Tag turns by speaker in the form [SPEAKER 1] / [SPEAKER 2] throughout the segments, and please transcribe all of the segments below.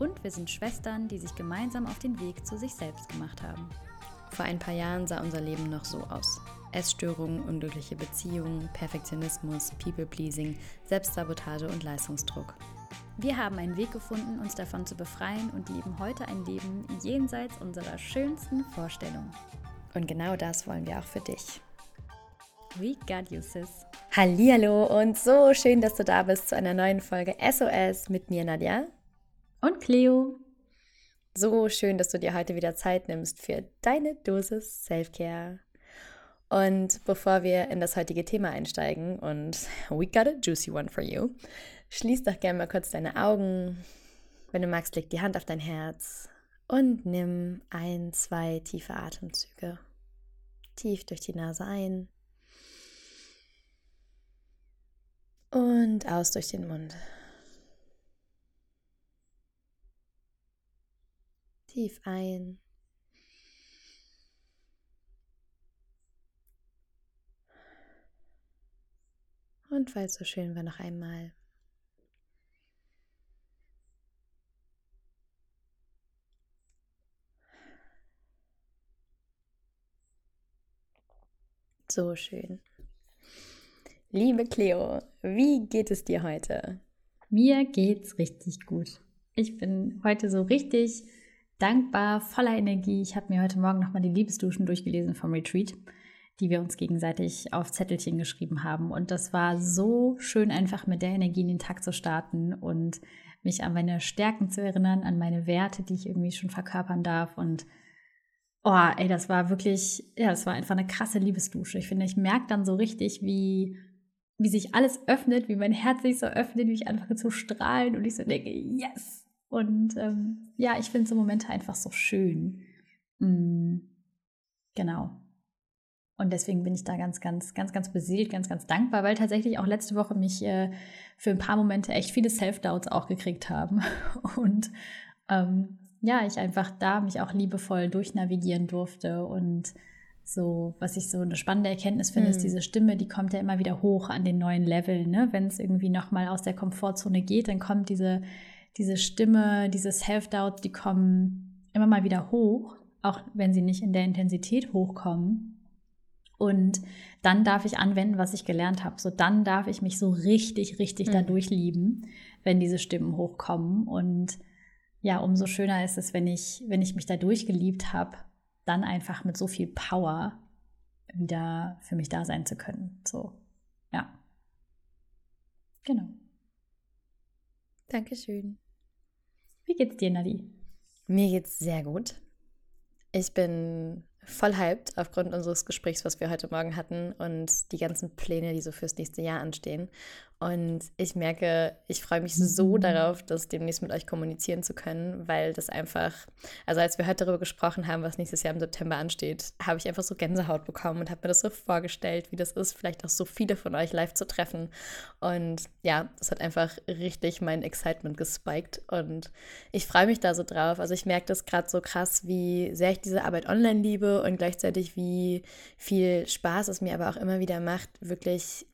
[SPEAKER 1] Und wir sind Schwestern, die sich gemeinsam auf den Weg zu sich selbst gemacht haben.
[SPEAKER 2] Vor ein paar Jahren sah unser Leben noch so aus. Essstörungen, unglückliche Beziehungen, Perfektionismus, People-Pleasing, Selbstsabotage und Leistungsdruck.
[SPEAKER 1] Wir haben einen Weg gefunden, uns davon zu befreien und leben heute ein Leben jenseits unserer schönsten Vorstellungen.
[SPEAKER 2] Und genau das wollen wir auch für dich.
[SPEAKER 1] We got you, sis.
[SPEAKER 2] Hallihallo und so schön, dass du da bist zu einer neuen Folge SOS mit mir, Nadja.
[SPEAKER 1] Und Cleo.
[SPEAKER 2] So schön, dass du dir heute wieder Zeit nimmst für deine Dosis Self-Care. Und bevor wir in das heutige Thema einsteigen und we got a juicy one for you, schließ doch gerne mal kurz deine Augen. Wenn du magst, leg die Hand auf dein Herz und nimm ein, zwei tiefe Atemzüge. Tief durch die Nase ein und aus durch den Mund. Tief ein. Und weil es so schön war, noch einmal. So schön. Liebe Cleo, wie geht es dir heute?
[SPEAKER 1] Mir geht's richtig gut. Ich bin heute so richtig dankbar, voller Energie. Ich habe mir heute Morgen nochmal die Liebesduschen durchgelesen vom Retreat, die wir uns gegenseitig auf Zettelchen geschrieben haben. Und das war so schön, einfach mit der Energie in den Tag zu starten und mich an meine Stärken zu erinnern, an meine Werte, die ich irgendwie schon verkörpern darf. Und oh, ey, das war wirklich, ja, das war einfach eine krasse Liebesdusche. Ich finde, ich merke dann so richtig, wie wie sich alles öffnet, wie mein Herz sich so öffnet, wie ich anfange zu strahlen und ich so denke, yes, und ähm, ja, ich finde so Momente einfach so schön. Mhm. Genau. Und deswegen bin ich da ganz, ganz, ganz, ganz beseelt, ganz, ganz dankbar, weil tatsächlich auch letzte Woche mich äh, für ein paar Momente echt viele Self-Doubts auch gekriegt haben. Und ähm, ja, ich einfach da mich auch liebevoll durchnavigieren durfte. Und so, was ich so eine spannende Erkenntnis finde, mhm. ist diese Stimme, die kommt ja immer wieder hoch an den neuen Leveln. Ne? Wenn es irgendwie nochmal aus der Komfortzone geht, dann kommt diese diese Stimme, diese Self-Doubt, die kommen immer mal wieder hoch, auch wenn sie nicht in der Intensität hochkommen. Und dann darf ich anwenden, was ich gelernt habe. So dann darf ich mich so richtig, richtig mhm. dadurch lieben, wenn diese Stimmen hochkommen. Und ja, umso schöner ist es, wenn ich, wenn ich mich dadurch geliebt habe, dann einfach mit so viel Power wieder für mich da sein zu können. So, ja. Genau.
[SPEAKER 2] Dankeschön.
[SPEAKER 1] Wie geht's dir, Nadi?
[SPEAKER 2] Mir geht's sehr gut. Ich bin voll hyped aufgrund unseres Gesprächs, was wir heute Morgen hatten und die ganzen Pläne, die so fürs nächste Jahr anstehen. Und ich merke, ich freue mich so mhm. darauf, das demnächst mit euch kommunizieren zu können, weil das einfach, also als wir heute darüber gesprochen haben, was nächstes Jahr im September ansteht, habe ich einfach so Gänsehaut bekommen und habe mir das so vorgestellt, wie das ist, vielleicht auch so viele von euch live zu treffen. Und ja, das hat einfach richtig mein Excitement gespiked und ich freue mich da so drauf. Also ich merke das gerade so krass, wie sehr ich diese Arbeit online liebe und gleichzeitig wie viel Spaß es mir aber auch immer wieder macht, wirklich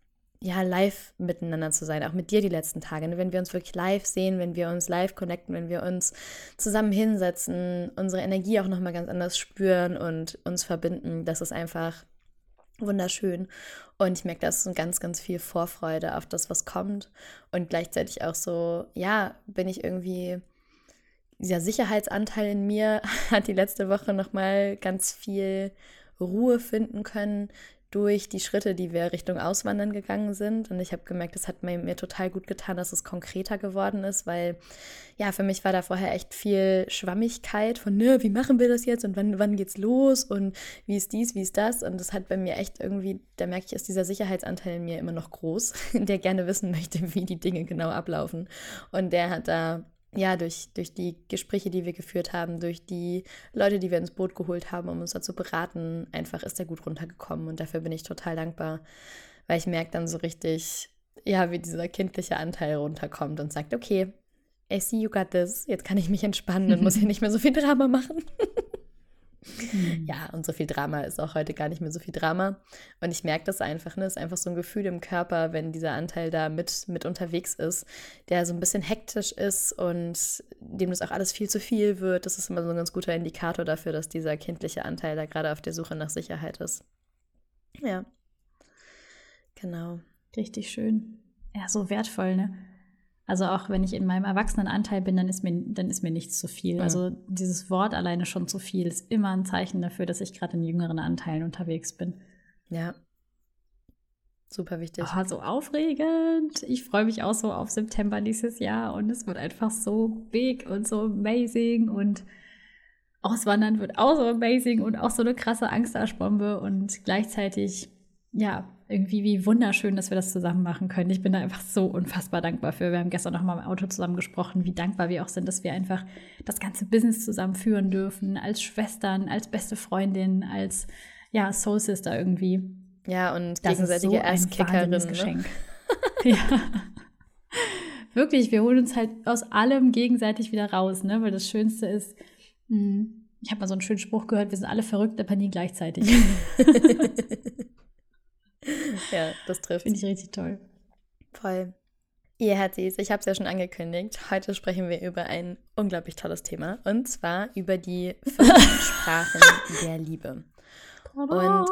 [SPEAKER 2] ja, live miteinander zu sein, auch mit dir die letzten Tage. Ne? Wenn wir uns wirklich live sehen, wenn wir uns live connecten, wenn wir uns zusammen hinsetzen, unsere Energie auch nochmal ganz anders spüren und uns verbinden, das ist einfach wunderschön. Und ich merke, da ist ganz, ganz viel Vorfreude auf das, was kommt. Und gleichzeitig auch so, ja, bin ich irgendwie, dieser Sicherheitsanteil in mir hat die letzte Woche nochmal ganz viel Ruhe finden können, durch die Schritte, die wir Richtung Auswandern gegangen sind. Und ich habe gemerkt, es hat mir, mir, total gut getan, dass es konkreter geworden ist, weil ja, für mich war da vorher echt viel Schwammigkeit von, ne, wie machen wir das jetzt und wann, wann geht's los und wie ist dies, wie ist das? Und das hat bei mir echt irgendwie, da merke ich, ist dieser Sicherheitsanteil in mir immer noch groß, der gerne wissen möchte, wie die Dinge genau ablaufen. Und der hat da ja, durch, durch die Gespräche, die wir geführt haben, durch die Leute, die wir ins Boot geholt haben, um uns dazu beraten, einfach ist er gut runtergekommen. Und dafür bin ich total dankbar, weil ich merke dann so richtig, ja, wie dieser kindliche Anteil runterkommt und sagt, okay, I see you got this, jetzt kann ich mich entspannen und muss hier nicht mehr so viel Drama machen. Mhm. Ja, und so viel Drama ist auch heute gar nicht mehr so viel Drama. Und ich merke das einfach, ne? Es ist einfach so ein Gefühl im Körper, wenn dieser Anteil da mit, mit unterwegs ist, der so ein bisschen hektisch ist und dem das auch alles viel zu viel wird. Das ist immer so ein ganz guter Indikator dafür, dass dieser kindliche Anteil da gerade auf der Suche nach Sicherheit ist. Ja. Genau.
[SPEAKER 1] Richtig schön. Ja, so wertvoll, ne? Also auch wenn ich in meinem Erwachsenenanteil bin, dann ist mir, dann ist mir nichts zu viel. Ja. Also dieses Wort alleine schon zu viel ist immer ein Zeichen dafür, dass ich gerade in jüngeren Anteilen unterwegs bin.
[SPEAKER 2] Ja. Super wichtig.
[SPEAKER 1] Oh, so aufregend. Ich freue mich auch so auf September dieses Jahr und es wird einfach so big und so amazing und Auswandern wird auch so amazing und auch so eine krasse Angstashbombe und gleichzeitig, ja, irgendwie wie wunderschön, dass wir das zusammen machen können. Ich bin da einfach so unfassbar dankbar für. Wir haben gestern noch mal im Auto zusammen gesprochen, wie dankbar wir auch sind, dass wir einfach das ganze Business zusammen führen dürfen, als Schwestern, als beste Freundin, als ja, Soul Sister irgendwie.
[SPEAKER 2] Ja, und das gegenseitige Erstkickerin. Ne? Geschenk.
[SPEAKER 1] ja. Wirklich, wir holen uns halt aus allem gegenseitig wieder raus, ne? Weil das Schönste ist, hm, ich habe mal so einen schönen Spruch gehört, wir sind alle verrückt, aber nie gleichzeitig.
[SPEAKER 2] ja, das trifft.
[SPEAKER 1] Finde ich richtig toll.
[SPEAKER 2] Voll. Ihr Herzis, ich habe es ja schon angekündigt. Heute sprechen wir über ein unglaublich tolles Thema und zwar über die fünf Sprachen der Liebe. Und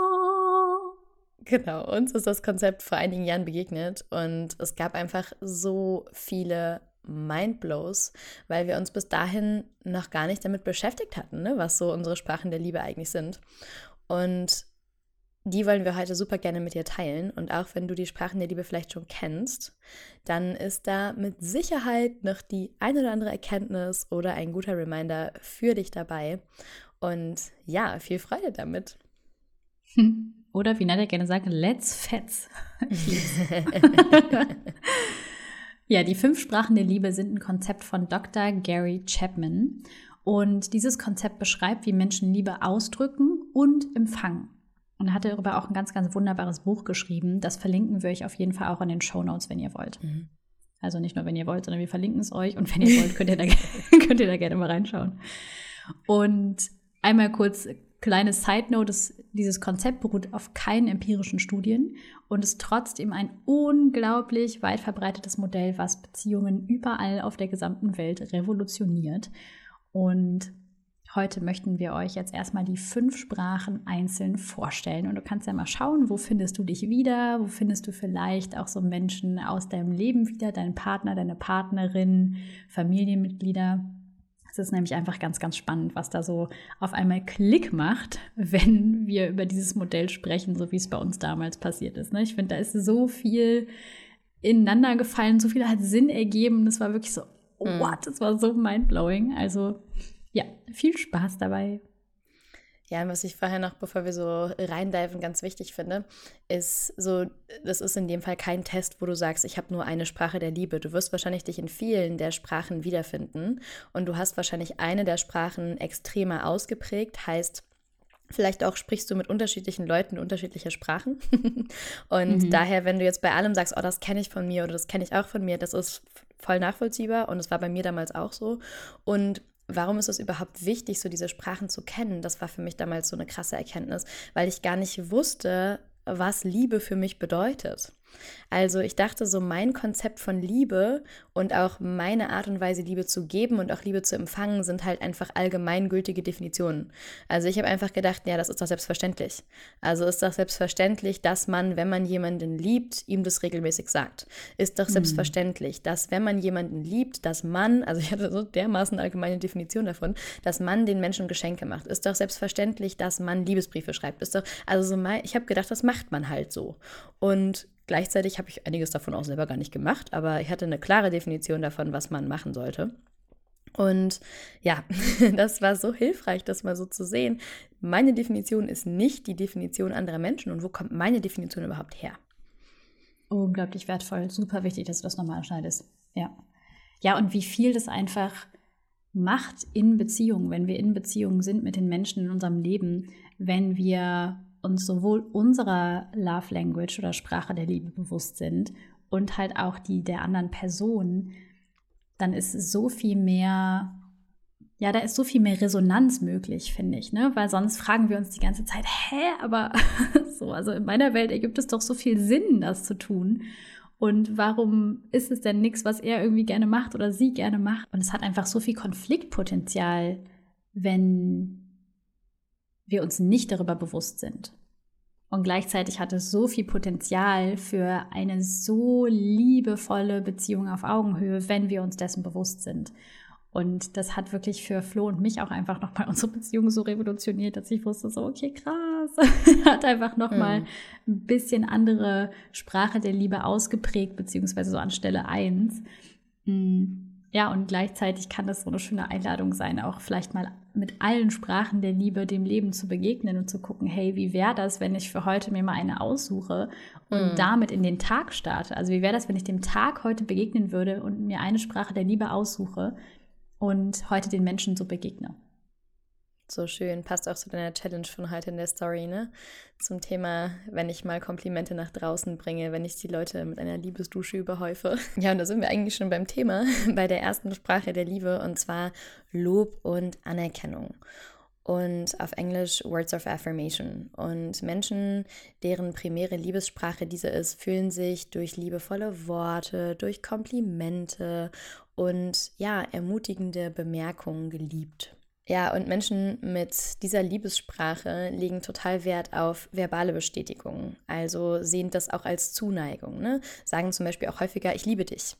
[SPEAKER 2] genau, uns ist das Konzept vor einigen Jahren begegnet und es gab einfach so viele Mindblows, weil wir uns bis dahin noch gar nicht damit beschäftigt hatten, ne, was so unsere Sprachen der Liebe eigentlich sind. Und die wollen wir heute super gerne mit dir teilen. Und auch wenn du die Sprachen der Liebe vielleicht schon kennst, dann ist da mit Sicherheit noch die ein oder andere Erkenntnis oder ein guter Reminder für dich dabei. Und ja, viel Freude damit.
[SPEAKER 1] Oder wie Nadja gerne sagt, let's fetz. ja, die fünf Sprachen der Liebe sind ein Konzept von Dr. Gary Chapman. Und dieses Konzept beschreibt, wie Menschen Liebe ausdrücken und empfangen und hat darüber auch ein ganz, ganz wunderbares Buch geschrieben. Das verlinken wir euch auf jeden Fall auch in den Show Notes, wenn ihr wollt. Mhm. Also nicht nur, wenn ihr wollt, sondern wir verlinken es euch. Und wenn ihr wollt, könnt ihr da, könnt ihr da gerne mal reinschauen. Und einmal kurz kleine Side Note, dieses Konzept beruht auf keinen empirischen Studien und ist trotzdem ein unglaublich weit verbreitetes Modell, was Beziehungen überall auf der gesamten Welt revolutioniert. Und Heute möchten wir euch jetzt erstmal die fünf Sprachen einzeln vorstellen. Und du kannst ja mal schauen, wo findest du dich wieder, wo findest du vielleicht auch so Menschen aus deinem Leben wieder, deinen Partner, deine Partnerin, Familienmitglieder. Es ist nämlich einfach ganz, ganz spannend, was da so auf einmal Klick macht, wenn wir über dieses Modell sprechen, so wie es bei uns damals passiert ist. Ne? Ich finde, da ist so viel ineinander gefallen, so viel hat Sinn ergeben. Das war wirklich so, mhm. what, das war so mindblowing. Also ja, viel Spaß dabei.
[SPEAKER 2] Ja, was ich vorher noch, bevor wir so reindiven, ganz wichtig finde, ist so, das ist in dem Fall kein Test, wo du sagst, ich habe nur eine Sprache der Liebe. Du wirst wahrscheinlich dich in vielen der Sprachen wiederfinden und du hast wahrscheinlich eine der Sprachen extremer ausgeprägt, heißt, Vielleicht auch sprichst du mit unterschiedlichen Leuten unterschiedliche Sprachen. und mhm. daher, wenn du jetzt bei allem sagst, oh, das kenne ich von mir oder das kenne ich auch von mir, das ist voll nachvollziehbar und es war bei mir damals auch so. Und warum ist es überhaupt wichtig, so diese Sprachen zu kennen? Das war für mich damals so eine krasse Erkenntnis, weil ich gar nicht wusste, was Liebe für mich bedeutet. Also ich dachte so, mein Konzept von Liebe und auch meine Art und Weise, Liebe zu geben und auch Liebe zu empfangen, sind halt einfach allgemeingültige Definitionen. Also ich habe einfach gedacht, ja, das ist doch selbstverständlich. Also ist doch selbstverständlich, dass man, wenn man jemanden liebt, ihm das regelmäßig sagt. Ist doch mhm. selbstverständlich, dass wenn man jemanden liebt, dass man, also ich hatte so dermaßen allgemeine Definition davon, dass man den Menschen Geschenke macht. Ist doch selbstverständlich, dass man Liebesbriefe schreibt. Ist doch, also so mein, ich habe gedacht, das macht man halt so. Und Gleichzeitig habe ich einiges davon auch selber gar nicht gemacht, aber ich hatte eine klare Definition davon, was man machen sollte. Und ja, das war so hilfreich, das mal so zu sehen. Meine Definition ist nicht die Definition anderer Menschen. Und wo kommt meine Definition überhaupt her?
[SPEAKER 1] Unglaublich wertvoll, super wichtig, dass du das nochmal anschneidest. Ja. Ja, und wie viel das einfach macht in Beziehungen, wenn wir in Beziehungen sind mit den Menschen in unserem Leben, wenn wir uns sowohl unserer Love Language oder Sprache der Liebe bewusst sind und halt auch die der anderen Person, dann ist so viel mehr, ja, da ist so viel mehr Resonanz möglich, finde ich, ne? Weil sonst fragen wir uns die ganze Zeit, hä, aber so, also in meiner Welt ergibt es doch so viel Sinn, das zu tun. Und warum ist es denn nichts, was er irgendwie gerne macht oder sie gerne macht? Und es hat einfach so viel Konfliktpotenzial, wenn wir uns nicht darüber bewusst sind. Und gleichzeitig hat es so viel Potenzial für eine so liebevolle Beziehung auf Augenhöhe, wenn wir uns dessen bewusst sind. Und das hat wirklich für Flo und mich auch einfach nochmal unsere Beziehung so revolutioniert, dass ich wusste, so, okay, krass. hat einfach nochmal mhm. ein bisschen andere Sprache der Liebe ausgeprägt, beziehungsweise so an Stelle 1. Mhm. Ja, und gleichzeitig kann das so eine schöne Einladung sein, auch vielleicht mal mit allen Sprachen der Liebe dem Leben zu begegnen und zu gucken, hey, wie wäre das, wenn ich für heute mir mal eine aussuche und mm. damit in den Tag starte? Also wie wäre das, wenn ich dem Tag heute begegnen würde und mir eine Sprache der Liebe aussuche und heute den Menschen so begegne?
[SPEAKER 2] So schön, passt auch zu deiner Challenge von heute in der Story, ne? Zum Thema, wenn ich mal Komplimente nach draußen bringe, wenn ich die Leute mit einer Liebesdusche überhäufe. Ja, und da sind wir eigentlich schon beim Thema, bei der ersten Sprache der Liebe, und zwar Lob und Anerkennung. Und auf Englisch Words of Affirmation. Und Menschen, deren primäre Liebessprache diese ist, fühlen sich durch liebevolle Worte, durch Komplimente und ja, ermutigende Bemerkungen geliebt. Ja, und Menschen mit dieser Liebessprache legen total Wert auf verbale Bestätigung. Also sehen das auch als Zuneigung. Ne? Sagen zum Beispiel auch häufiger, ich liebe dich.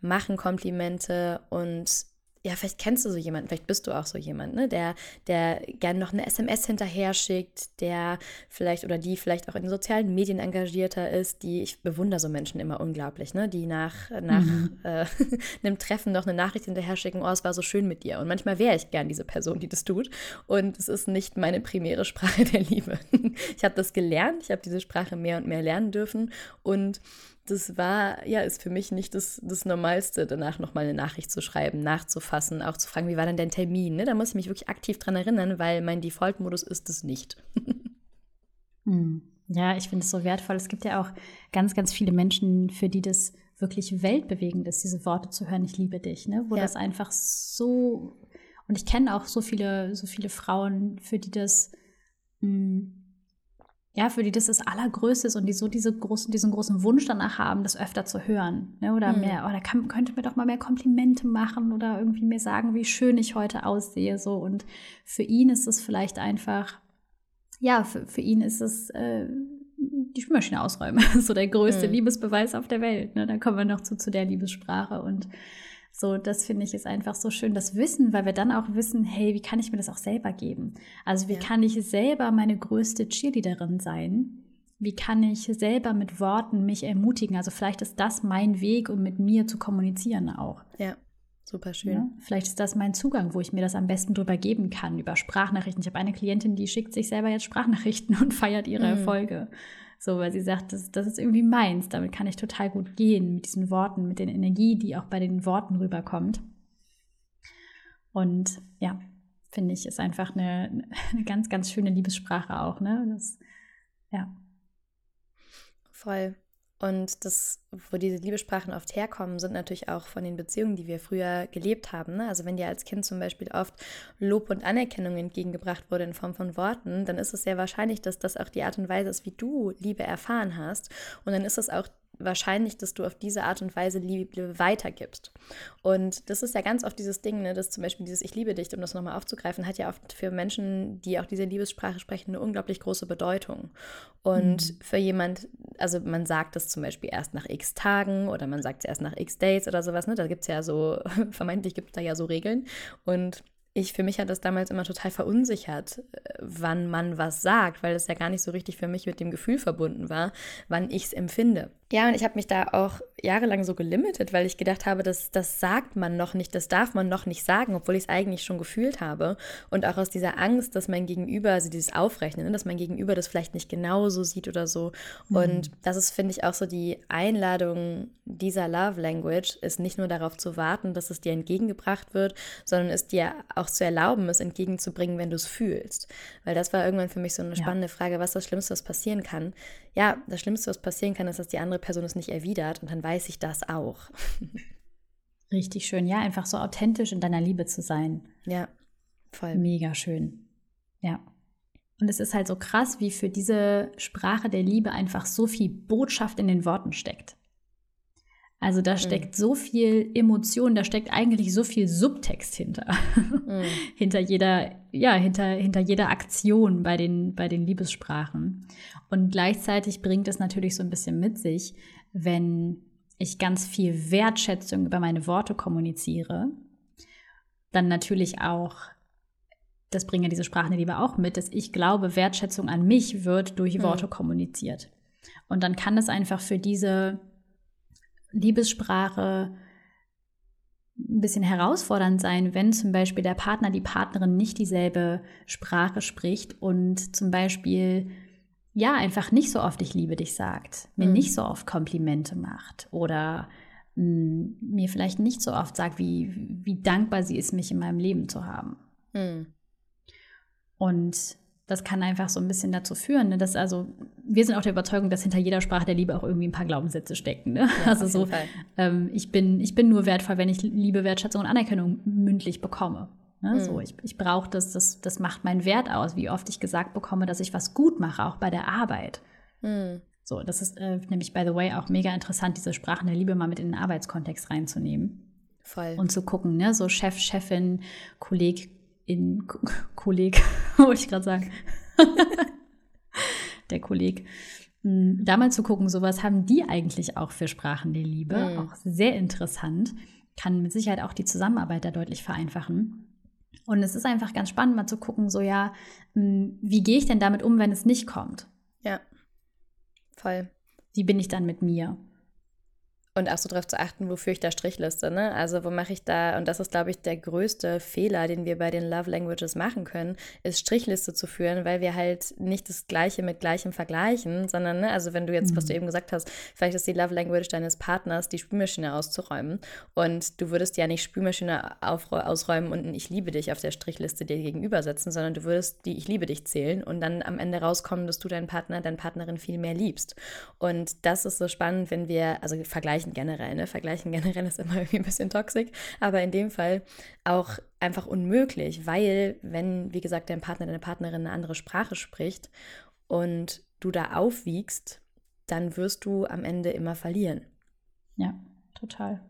[SPEAKER 2] Machen Komplimente und ja, vielleicht kennst du so jemanden, vielleicht bist du auch so jemand, ne, der, der gerne noch eine SMS hinterher schickt, der vielleicht oder die vielleicht auch in den sozialen Medien engagierter ist, die, ich bewundere so Menschen immer unglaublich, ne, die nach, nach mhm. äh, einem Treffen noch eine Nachricht hinterher schicken, oh, es war so schön mit dir. Und manchmal wäre ich gern diese Person, die das tut. Und es ist nicht meine primäre Sprache der Liebe. ich habe das gelernt, ich habe diese Sprache mehr und mehr lernen dürfen und das war, ja, ist für mich nicht das, das Normalste, danach nochmal eine Nachricht zu schreiben, nachzufassen, auch zu fragen, wie war denn dein Termin? Ne? Da muss ich mich wirklich aktiv dran erinnern, weil mein Default-Modus ist es nicht.
[SPEAKER 1] hm. Ja, ich finde es so wertvoll. Es gibt ja auch ganz, ganz viele Menschen, für die das wirklich weltbewegend ist, diese Worte zu hören, ich liebe dich, ne? Wo ja. das einfach so, und ich kenne auch so viele, so viele Frauen, für die das mh, hm, ja, für die das das Allergrößte ist und die so diese großen, diesen großen Wunsch danach haben, das öfter zu hören. Ne? Oder mhm. mehr, oder kann, könnte mir doch mal mehr Komplimente machen oder irgendwie mir sagen, wie schön ich heute aussehe. So. Und für ihn ist es vielleicht einfach, ja, für, für ihn ist es äh, die Spülmaschine ausräumen. so der größte mhm. Liebesbeweis auf der Welt. Ne? Da kommen wir noch zu, zu der Liebessprache. Und so, das finde ich ist einfach so schön, das Wissen, weil wir dann auch wissen, hey, wie kann ich mir das auch selber geben? Also wie ja. kann ich selber meine größte Cheerleaderin sein? Wie kann ich selber mit Worten mich ermutigen? Also vielleicht ist das mein Weg, um mit mir zu kommunizieren auch.
[SPEAKER 2] Ja. Super schön.
[SPEAKER 1] Ja, vielleicht ist das mein Zugang, wo ich mir das am besten drüber geben kann, über Sprachnachrichten. Ich habe eine Klientin, die schickt sich selber jetzt Sprachnachrichten und feiert ihre mhm. Erfolge. So, weil sie sagt, das, das ist irgendwie meins, damit kann ich total gut gehen, mit diesen Worten, mit der Energie, die auch bei den Worten rüberkommt. Und ja, finde ich, ist einfach eine, eine ganz, ganz schöne Liebessprache auch, ne? Das, ja.
[SPEAKER 2] Voll. Und das, wo diese Liebessprachen oft herkommen, sind natürlich auch von den Beziehungen, die wir früher gelebt haben. Ne? Also wenn dir als Kind zum Beispiel oft Lob und Anerkennung entgegengebracht wurde in Form von Worten, dann ist es sehr wahrscheinlich, dass das auch die Art und Weise ist, wie du Liebe erfahren hast. Und dann ist es auch wahrscheinlich, dass du auf diese Art und Weise Liebe weitergibst. Und das ist ja ganz oft dieses Ding, ne, dass zum Beispiel dieses Ich liebe dich, um das nochmal aufzugreifen, hat ja oft für Menschen, die auch diese Liebessprache sprechen, eine unglaublich große Bedeutung. Und mhm. für jemand, also man sagt das zum Beispiel erst nach x Tagen oder man sagt es erst nach x Dates oder sowas, ne? Da gibt es ja so, vermeintlich gibt es da ja so Regeln. Und ich, für mich hat das damals immer total verunsichert, äh, wann man was sagt, weil es ja gar nicht so richtig für mich mit dem Gefühl verbunden war, wann ich es empfinde. Ja, und ich habe mich da auch jahrelang so gelimitet, weil ich gedacht habe, das, das sagt man noch nicht, das darf man noch nicht sagen, obwohl ich es eigentlich schon gefühlt habe. Und auch aus dieser Angst, dass mein Gegenüber, also dieses Aufrechnen, ne, dass mein Gegenüber das vielleicht nicht genauso sieht oder so. Mhm. Und das ist, finde ich, auch so die Einladung dieser Love Language, ist nicht nur darauf zu warten, dass es dir entgegengebracht wird, sondern es dir auch zu erlauben, es entgegenzubringen, wenn du es fühlst. Weil das war irgendwann für mich so eine spannende ja. Frage, was das Schlimmste, was passieren kann. Ja, das Schlimmste, was passieren kann, ist, dass die andere Person es nicht erwidert und dann weiß ich das auch.
[SPEAKER 1] Richtig schön, ja, einfach so authentisch in deiner Liebe zu sein.
[SPEAKER 2] Ja, voll.
[SPEAKER 1] Mega schön. Ja. Und es ist halt so krass, wie für diese Sprache der Liebe einfach so viel Botschaft in den Worten steckt. Also da mhm. steckt mhm. so viel Emotion, da steckt eigentlich so viel Subtext hinter. Mhm. hinter jeder, ja, hinter, hinter jeder Aktion bei den, bei den Liebessprachen. Und gleichzeitig bringt es natürlich so ein bisschen mit sich, wenn ich ganz viel Wertschätzung über meine Worte kommuniziere, dann natürlich auch, das bringen ja diese Sprachen der Liebe auch mit, dass ich glaube, Wertschätzung an mich wird durch mhm. Worte kommuniziert. Und dann kann es einfach für diese Liebessprache ein bisschen herausfordernd sein, wenn zum Beispiel der Partner, die Partnerin nicht dieselbe Sprache spricht und zum Beispiel ja einfach nicht so oft ich liebe dich sagt, mir mhm. nicht so oft Komplimente macht oder mh, hm, mir vielleicht nicht so oft sagt, wie, wie dankbar sie ist, mich in meinem Leben zu haben. Mhm. Und das kann einfach so ein bisschen dazu führen, ne, dass also, wir sind auch der Überzeugung, dass hinter jeder Sprache der Liebe auch irgendwie ein paar Glaubenssätze stecken. Ne? Ja, also so, ähm, ich, bin, ich bin nur wertvoll, wenn ich Liebe, Wertschätzung und Anerkennung mündlich bekomme. Ne? Mhm. So, ich, ich brauche das, das, das macht meinen Wert aus, wie oft ich gesagt bekomme, dass ich was gut mache, auch bei der Arbeit. Mhm. So, das ist äh, nämlich, by the way, auch mega interessant, diese Sprachen der Liebe mal mit in den Arbeitskontext reinzunehmen. Voll. Und zu gucken, ne, so Chef, Chefin, Kolleg, in Kolleg, wollte ich gerade sagen. der Kolleg. Hm, da mal zu gucken, so was haben die eigentlich auch für Sprachen der Liebe? Mhm. Auch sehr interessant. Kann mit Sicherheit auch die Zusammenarbeit da deutlich vereinfachen. Und es ist einfach ganz spannend, mal zu gucken, so ja, hm, wie gehe ich denn damit um, wenn es nicht kommt?
[SPEAKER 2] Ja, voll.
[SPEAKER 1] Wie bin ich dann mit mir?
[SPEAKER 2] Und auch so darauf zu achten, wofür ich da Strichliste, ne? Also wo mache ich da, und das ist, glaube ich, der größte Fehler, den wir bei den Love Languages machen können, ist Strichliste zu führen, weil wir halt nicht das Gleiche mit Gleichem vergleichen, sondern, ne, also wenn du jetzt, mhm. was du mhm. eben gesagt hast, vielleicht ist die Love Language deines Partners, die Spülmaschine auszuräumen und du würdest ja nicht Spülmaschine ausräumen und ein Ich liebe dich auf der Strichliste dir gegenübersetzen, sondern du würdest die Ich liebe dich zählen und dann am Ende rauskommen, dass du deinen Partner, deine Partnerin viel mehr liebst. Und das ist so spannend, wenn wir, also vergleichen vergleichen generell. Ne? Vergleichen generell ist immer irgendwie ein bisschen toxisch, aber in dem Fall auch einfach unmöglich, weil wenn, wie gesagt, dein Partner, deine Partnerin eine andere Sprache spricht und du da aufwiegst, dann wirst du am Ende immer verlieren.
[SPEAKER 1] Ja, total.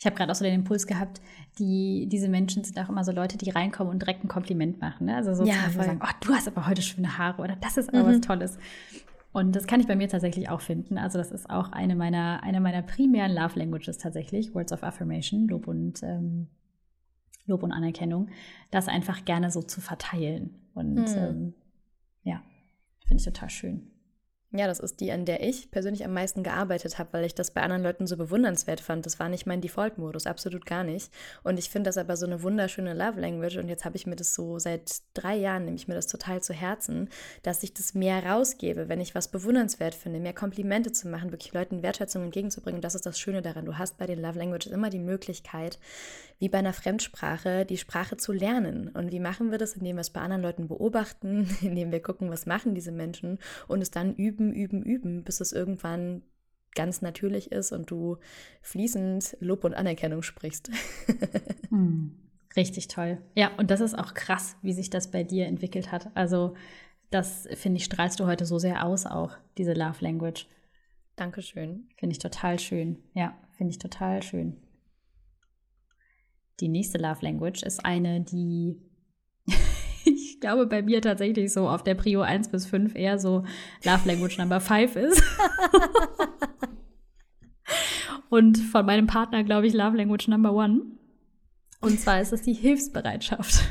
[SPEAKER 1] Ich habe gerade auch so den Impuls gehabt, die, diese Menschen sind auch immer so Leute, die reinkommen und direkt ein Kompliment machen. Ne? Also so ja, sagen, oh, du hast aber heute schöne Haare oder das ist aber mhm. was Tolles. Und das kann ich bei mir tatsächlich auch finden. Also das ist auch eine meiner, eine meiner primären Love Languages tatsächlich, Words of Affirmation, Lob und, ähm, Lob und Anerkennung, das einfach gerne so zu verteilen. Und hm. ähm, ja, finde ich total schön.
[SPEAKER 2] Ja, das ist die, an der ich persönlich am meisten gearbeitet habe, weil ich das bei anderen Leuten so bewundernswert fand. Das war nicht mein Default-Modus, absolut gar nicht. Und ich finde das aber so eine wunderschöne Love Language. Und jetzt habe ich mir das so seit drei Jahren, nehme ich mir das total zu Herzen, dass ich das mehr rausgebe, wenn ich was bewundernswert finde, mehr Komplimente zu machen, wirklich Leuten Wertschätzung entgegenzubringen. Und das ist das Schöne daran. Du hast bei den Love Languages immer die Möglichkeit, wie bei einer Fremdsprache, die Sprache zu lernen. Und wie machen wir das? Indem wir es bei anderen Leuten beobachten, indem wir gucken, was machen diese Menschen und es dann üben, üben, üben, bis es irgendwann ganz natürlich ist und du fließend Lob und Anerkennung sprichst.
[SPEAKER 1] hm, richtig toll. Ja, und das ist auch krass, wie sich das bei dir entwickelt hat. Also das, finde ich, strahlst du heute so sehr aus, auch diese Love Language.
[SPEAKER 2] Dankeschön.
[SPEAKER 1] Finde ich total schön. Ja, finde ich total schön. Die nächste Love Language ist eine, die ich glaube bei mir tatsächlich so auf der Prio 1 bis 5 eher so Love Language Number 5 ist. Und von meinem Partner glaube ich Love Language Number 1. Und zwar ist es die Hilfsbereitschaft.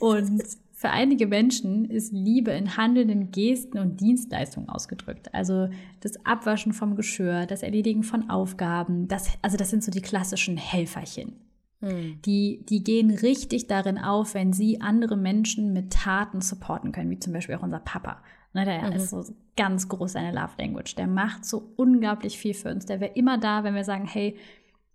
[SPEAKER 1] Und für einige Menschen ist Liebe in handelnden Gesten und Dienstleistungen ausgedrückt. Also das Abwaschen vom Geschirr, das Erledigen von Aufgaben, das, also das sind so die klassischen Helferchen. Hm. Die, die gehen richtig darin auf, wenn sie andere Menschen mit Taten supporten können, wie zum Beispiel auch unser Papa. Ne, der mhm. ist so ganz groß seine Love Language. Der macht so unglaublich viel für uns. Der wäre immer da, wenn wir sagen, hey,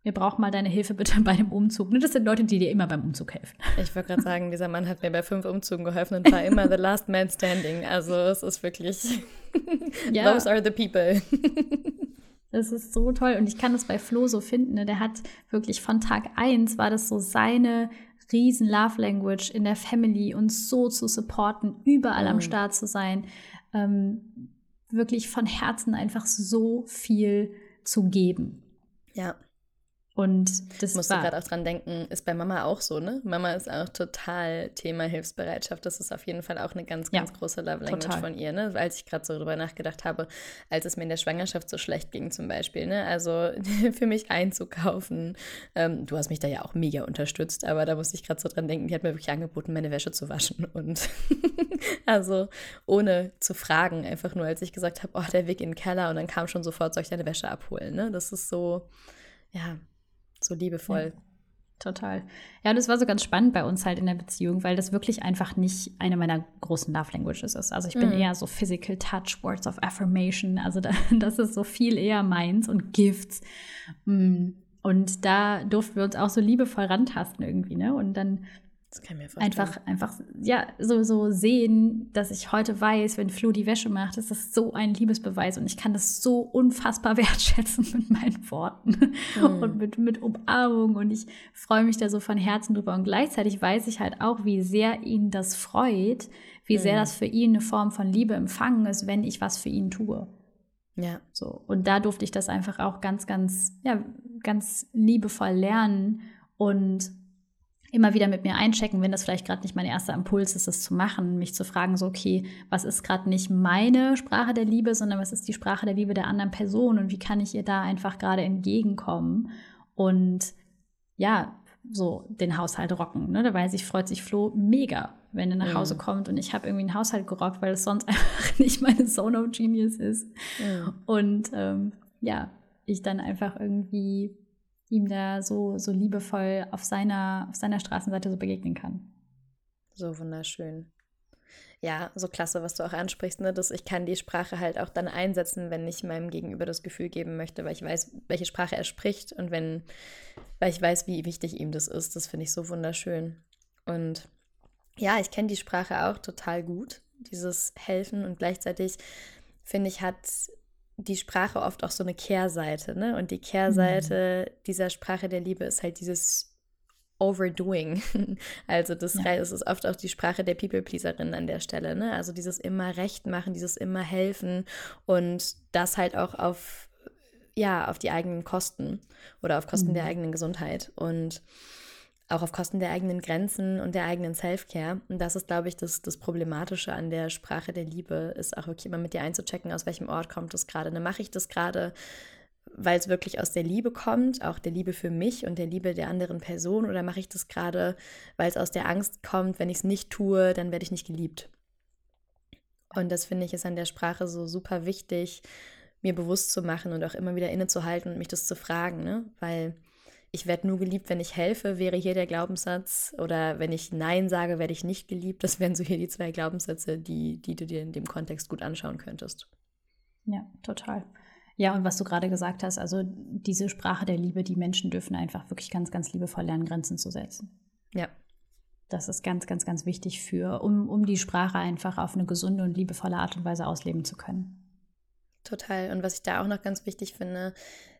[SPEAKER 1] wir brauchen mal deine Hilfe bitte bei dem Umzug. Ne, das sind Leute, die dir immer beim Umzug helfen.
[SPEAKER 2] Ich wollte gerade sagen, dieser Mann hat mir bei fünf Umzügen geholfen und war immer the last man standing. Also es ist wirklich, ja. those are the people.
[SPEAKER 1] Das ist so toll. Und ich kann das bei Flo so finden. Ne? Der hat wirklich von Tag eins war das so seine riesen Love Language in der Family, uns so zu supporten, überall mhm. am Start zu sein. Ähm, wirklich von Herzen einfach so viel zu geben.
[SPEAKER 2] Ja.
[SPEAKER 1] Und das
[SPEAKER 2] musst du gerade auch dran denken, ist bei Mama auch so, ne? Mama ist auch total Thema Hilfsbereitschaft. Das ist auf jeden Fall auch eine ganz, ganz ja, große Love Language total. von ihr, ne? Als ich gerade so drüber nachgedacht habe, als es mir in der Schwangerschaft so schlecht ging, zum Beispiel, ne? Also für mich einzukaufen. Ähm, du hast mich da ja auch mega unterstützt, aber da musste ich gerade so dran denken, die hat mir wirklich angeboten, meine Wäsche zu waschen. Und also ohne zu fragen, einfach nur, als ich gesagt habe, oh, der Weg in den Keller und dann kam schon sofort, soll ich deine Wäsche abholen, ne? Das ist so, ja, so liebevoll.
[SPEAKER 1] Ja, total. Ja, und es war so ganz spannend bei uns halt in der Beziehung, weil das wirklich einfach nicht eine meiner großen Love Languages ist. Also ich bin mhm. eher so Physical Touch, Words of Affirmation. Also da, das ist so viel eher meins und Gifts. Mm. Und da durften wir uns auch so liebevoll rantasten irgendwie, ne? Und dann das kann mir einfach, einfach, ja, so, so sehen, dass ich heute weiß, wenn Flo die Wäsche macht, ist das so ein Liebesbeweis und ich kann das so unfassbar wertschätzen mit meinen Worten mhm. und mit, mit Umarmung und ich freue mich da so von Herzen drüber und gleichzeitig weiß ich halt auch, wie sehr ihn das freut, wie mhm. sehr das für ihn eine Form von Liebe empfangen ist, wenn ich was für ihn tue.
[SPEAKER 2] Ja.
[SPEAKER 1] So. Und da durfte ich das einfach auch ganz, ganz, ja, ganz liebevoll lernen und immer wieder mit mir einchecken, wenn das vielleicht gerade nicht mein erster Impuls ist, das zu machen, mich zu fragen, so, okay, was ist gerade nicht meine Sprache der Liebe, sondern was ist die Sprache der Liebe der anderen Person und wie kann ich ihr da einfach gerade entgegenkommen und ja, so den Haushalt rocken. Ne? Da weiß ich, freut sich Flo mega, wenn er nach. Hause kommt und ich habe irgendwie einen Haushalt gerockt, weil es sonst einfach nicht meine Zone of Genius ist. Ja. Und ähm, ja, ich dann einfach irgendwie ihm da so, so liebevoll auf seiner, auf seiner Straßenseite so begegnen kann.
[SPEAKER 2] So wunderschön. Ja, so klasse, was du auch ansprichst, ne? dass ich kann die Sprache halt auch dann einsetzen, wenn ich meinem Gegenüber das Gefühl geben möchte, weil ich weiß, welche Sprache er spricht und wenn, weil ich weiß, wie wichtig ihm das ist. Das finde ich so wunderschön. Und ja, ich kenne die Sprache auch total gut, dieses Helfen und gleichzeitig finde ich, hat die Sprache oft auch so eine Kehrseite, ne? Und die Kehrseite mhm. dieser Sprache der Liebe ist halt dieses Overdoing. Also das, ja. ist oft auch die Sprache der People-Pleaserin an der Stelle, ne? Also dieses immer Recht machen, dieses immer helfen und das halt auch auf, ja, auf die eigenen Kosten oder auf Kosten mhm. der eigenen Gesundheit. Und auch auf Kosten der eigenen Grenzen und der eigenen Self-Care. Und das ist, glaube ich, das, das Problematische an der Sprache der Liebe, ist auch wirklich immer mit dir einzuchecken, aus welchem Ort kommt es gerade. Ne, mache ich das gerade, weil es wirklich aus der Liebe kommt, auch der Liebe für mich und der Liebe der anderen Person, oder mache ich das gerade, weil es aus der Angst kommt, wenn ich es nicht tue, dann werde ich nicht geliebt. Und das finde ich ist an der Sprache so super wichtig, mir bewusst zu machen und auch immer wieder innezuhalten und mich das zu fragen, ne? Weil ich werde nur geliebt, wenn ich helfe, wäre hier der Glaubenssatz. Oder wenn ich Nein sage, werde ich nicht geliebt. Das wären so hier die zwei Glaubenssätze, die, die du dir in dem Kontext gut anschauen könntest.
[SPEAKER 1] Ja, total. Ja, und was du gerade gesagt hast, also diese Sprache der Liebe, die Menschen dürfen einfach wirklich ganz, ganz liebevoll lernen, Grenzen zu setzen.
[SPEAKER 2] Ja.
[SPEAKER 1] Das ist ganz, ganz, ganz wichtig für, um, um die Sprache einfach auf eine gesunde und liebevolle Art und Weise ausleben zu können.
[SPEAKER 2] Total. Und was ich da auch noch ganz wichtig finde,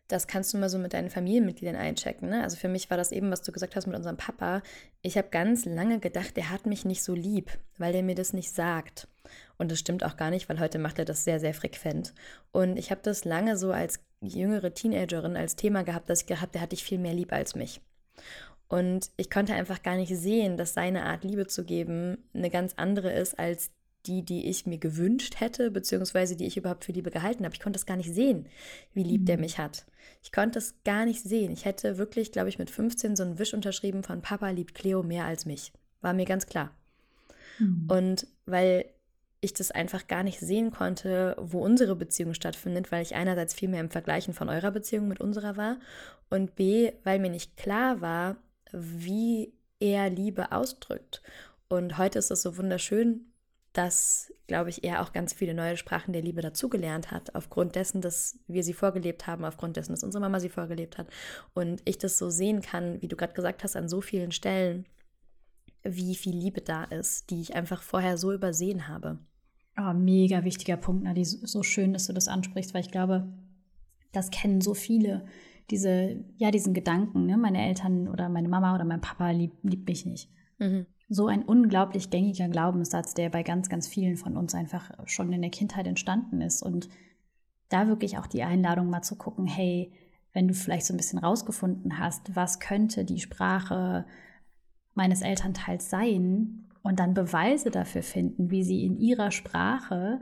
[SPEAKER 2] das kannst du mal so mit deinen Familienmitgliedern einchecken. Ne? Also für mich war das eben, was du gesagt hast mit unserem Papa. Ich habe ganz lange gedacht, der hat mich nicht so lieb, weil der mir das nicht sagt. Und das stimmt auch gar nicht, weil heute macht er das sehr, sehr frequent. Und ich habe das lange so als jüngere Teenagerin als Thema gehabt, dass ich gehabt, der hat dich viel mehr lieb als mich. Und ich konnte einfach gar nicht sehen, dass seine Art Liebe zu geben eine ganz andere ist als die, die ich mir gewünscht hätte, beziehungsweise die ich überhaupt für Liebe gehalten habe. Ich konnte es gar nicht sehen, wie lieb mhm. der mich hat. Ich konnte es gar nicht sehen. Ich hätte wirklich, glaube ich, mit 15 so einen Wisch unterschrieben von Papa liebt Cleo mehr als mich. War mir ganz klar. Mhm. Und weil ich das einfach gar nicht sehen konnte, wo unsere Beziehung stattfindet, weil ich einerseits viel mehr im Vergleichen von eurer Beziehung mit unserer war und b, weil mir nicht klar war, wie er Liebe ausdrückt. Und heute ist es so wunderschön, dass, glaube ich, er auch ganz viele neue Sprachen der Liebe dazugelernt hat, aufgrund dessen, dass wir sie vorgelebt haben, aufgrund dessen, dass unsere Mama sie vorgelebt hat. Und ich das so sehen kann, wie du gerade gesagt hast, an so vielen Stellen, wie viel Liebe da ist, die ich einfach vorher so übersehen habe.
[SPEAKER 1] Oh, mega wichtiger Punkt, Nadi. So schön, dass du das ansprichst, weil ich glaube, das kennen so viele. Diese, ja, diesen Gedanken, ne? meine Eltern oder meine Mama oder mein Papa liebt, liebt mich nicht. Mhm so ein unglaublich gängiger Glaubenssatz, der bei ganz, ganz vielen von uns einfach schon in der Kindheit entstanden ist. Und da wirklich auch die Einladung mal zu gucken, hey, wenn du vielleicht so ein bisschen rausgefunden hast, was könnte die Sprache meines Elternteils sein und dann Beweise dafür finden, wie sie in ihrer Sprache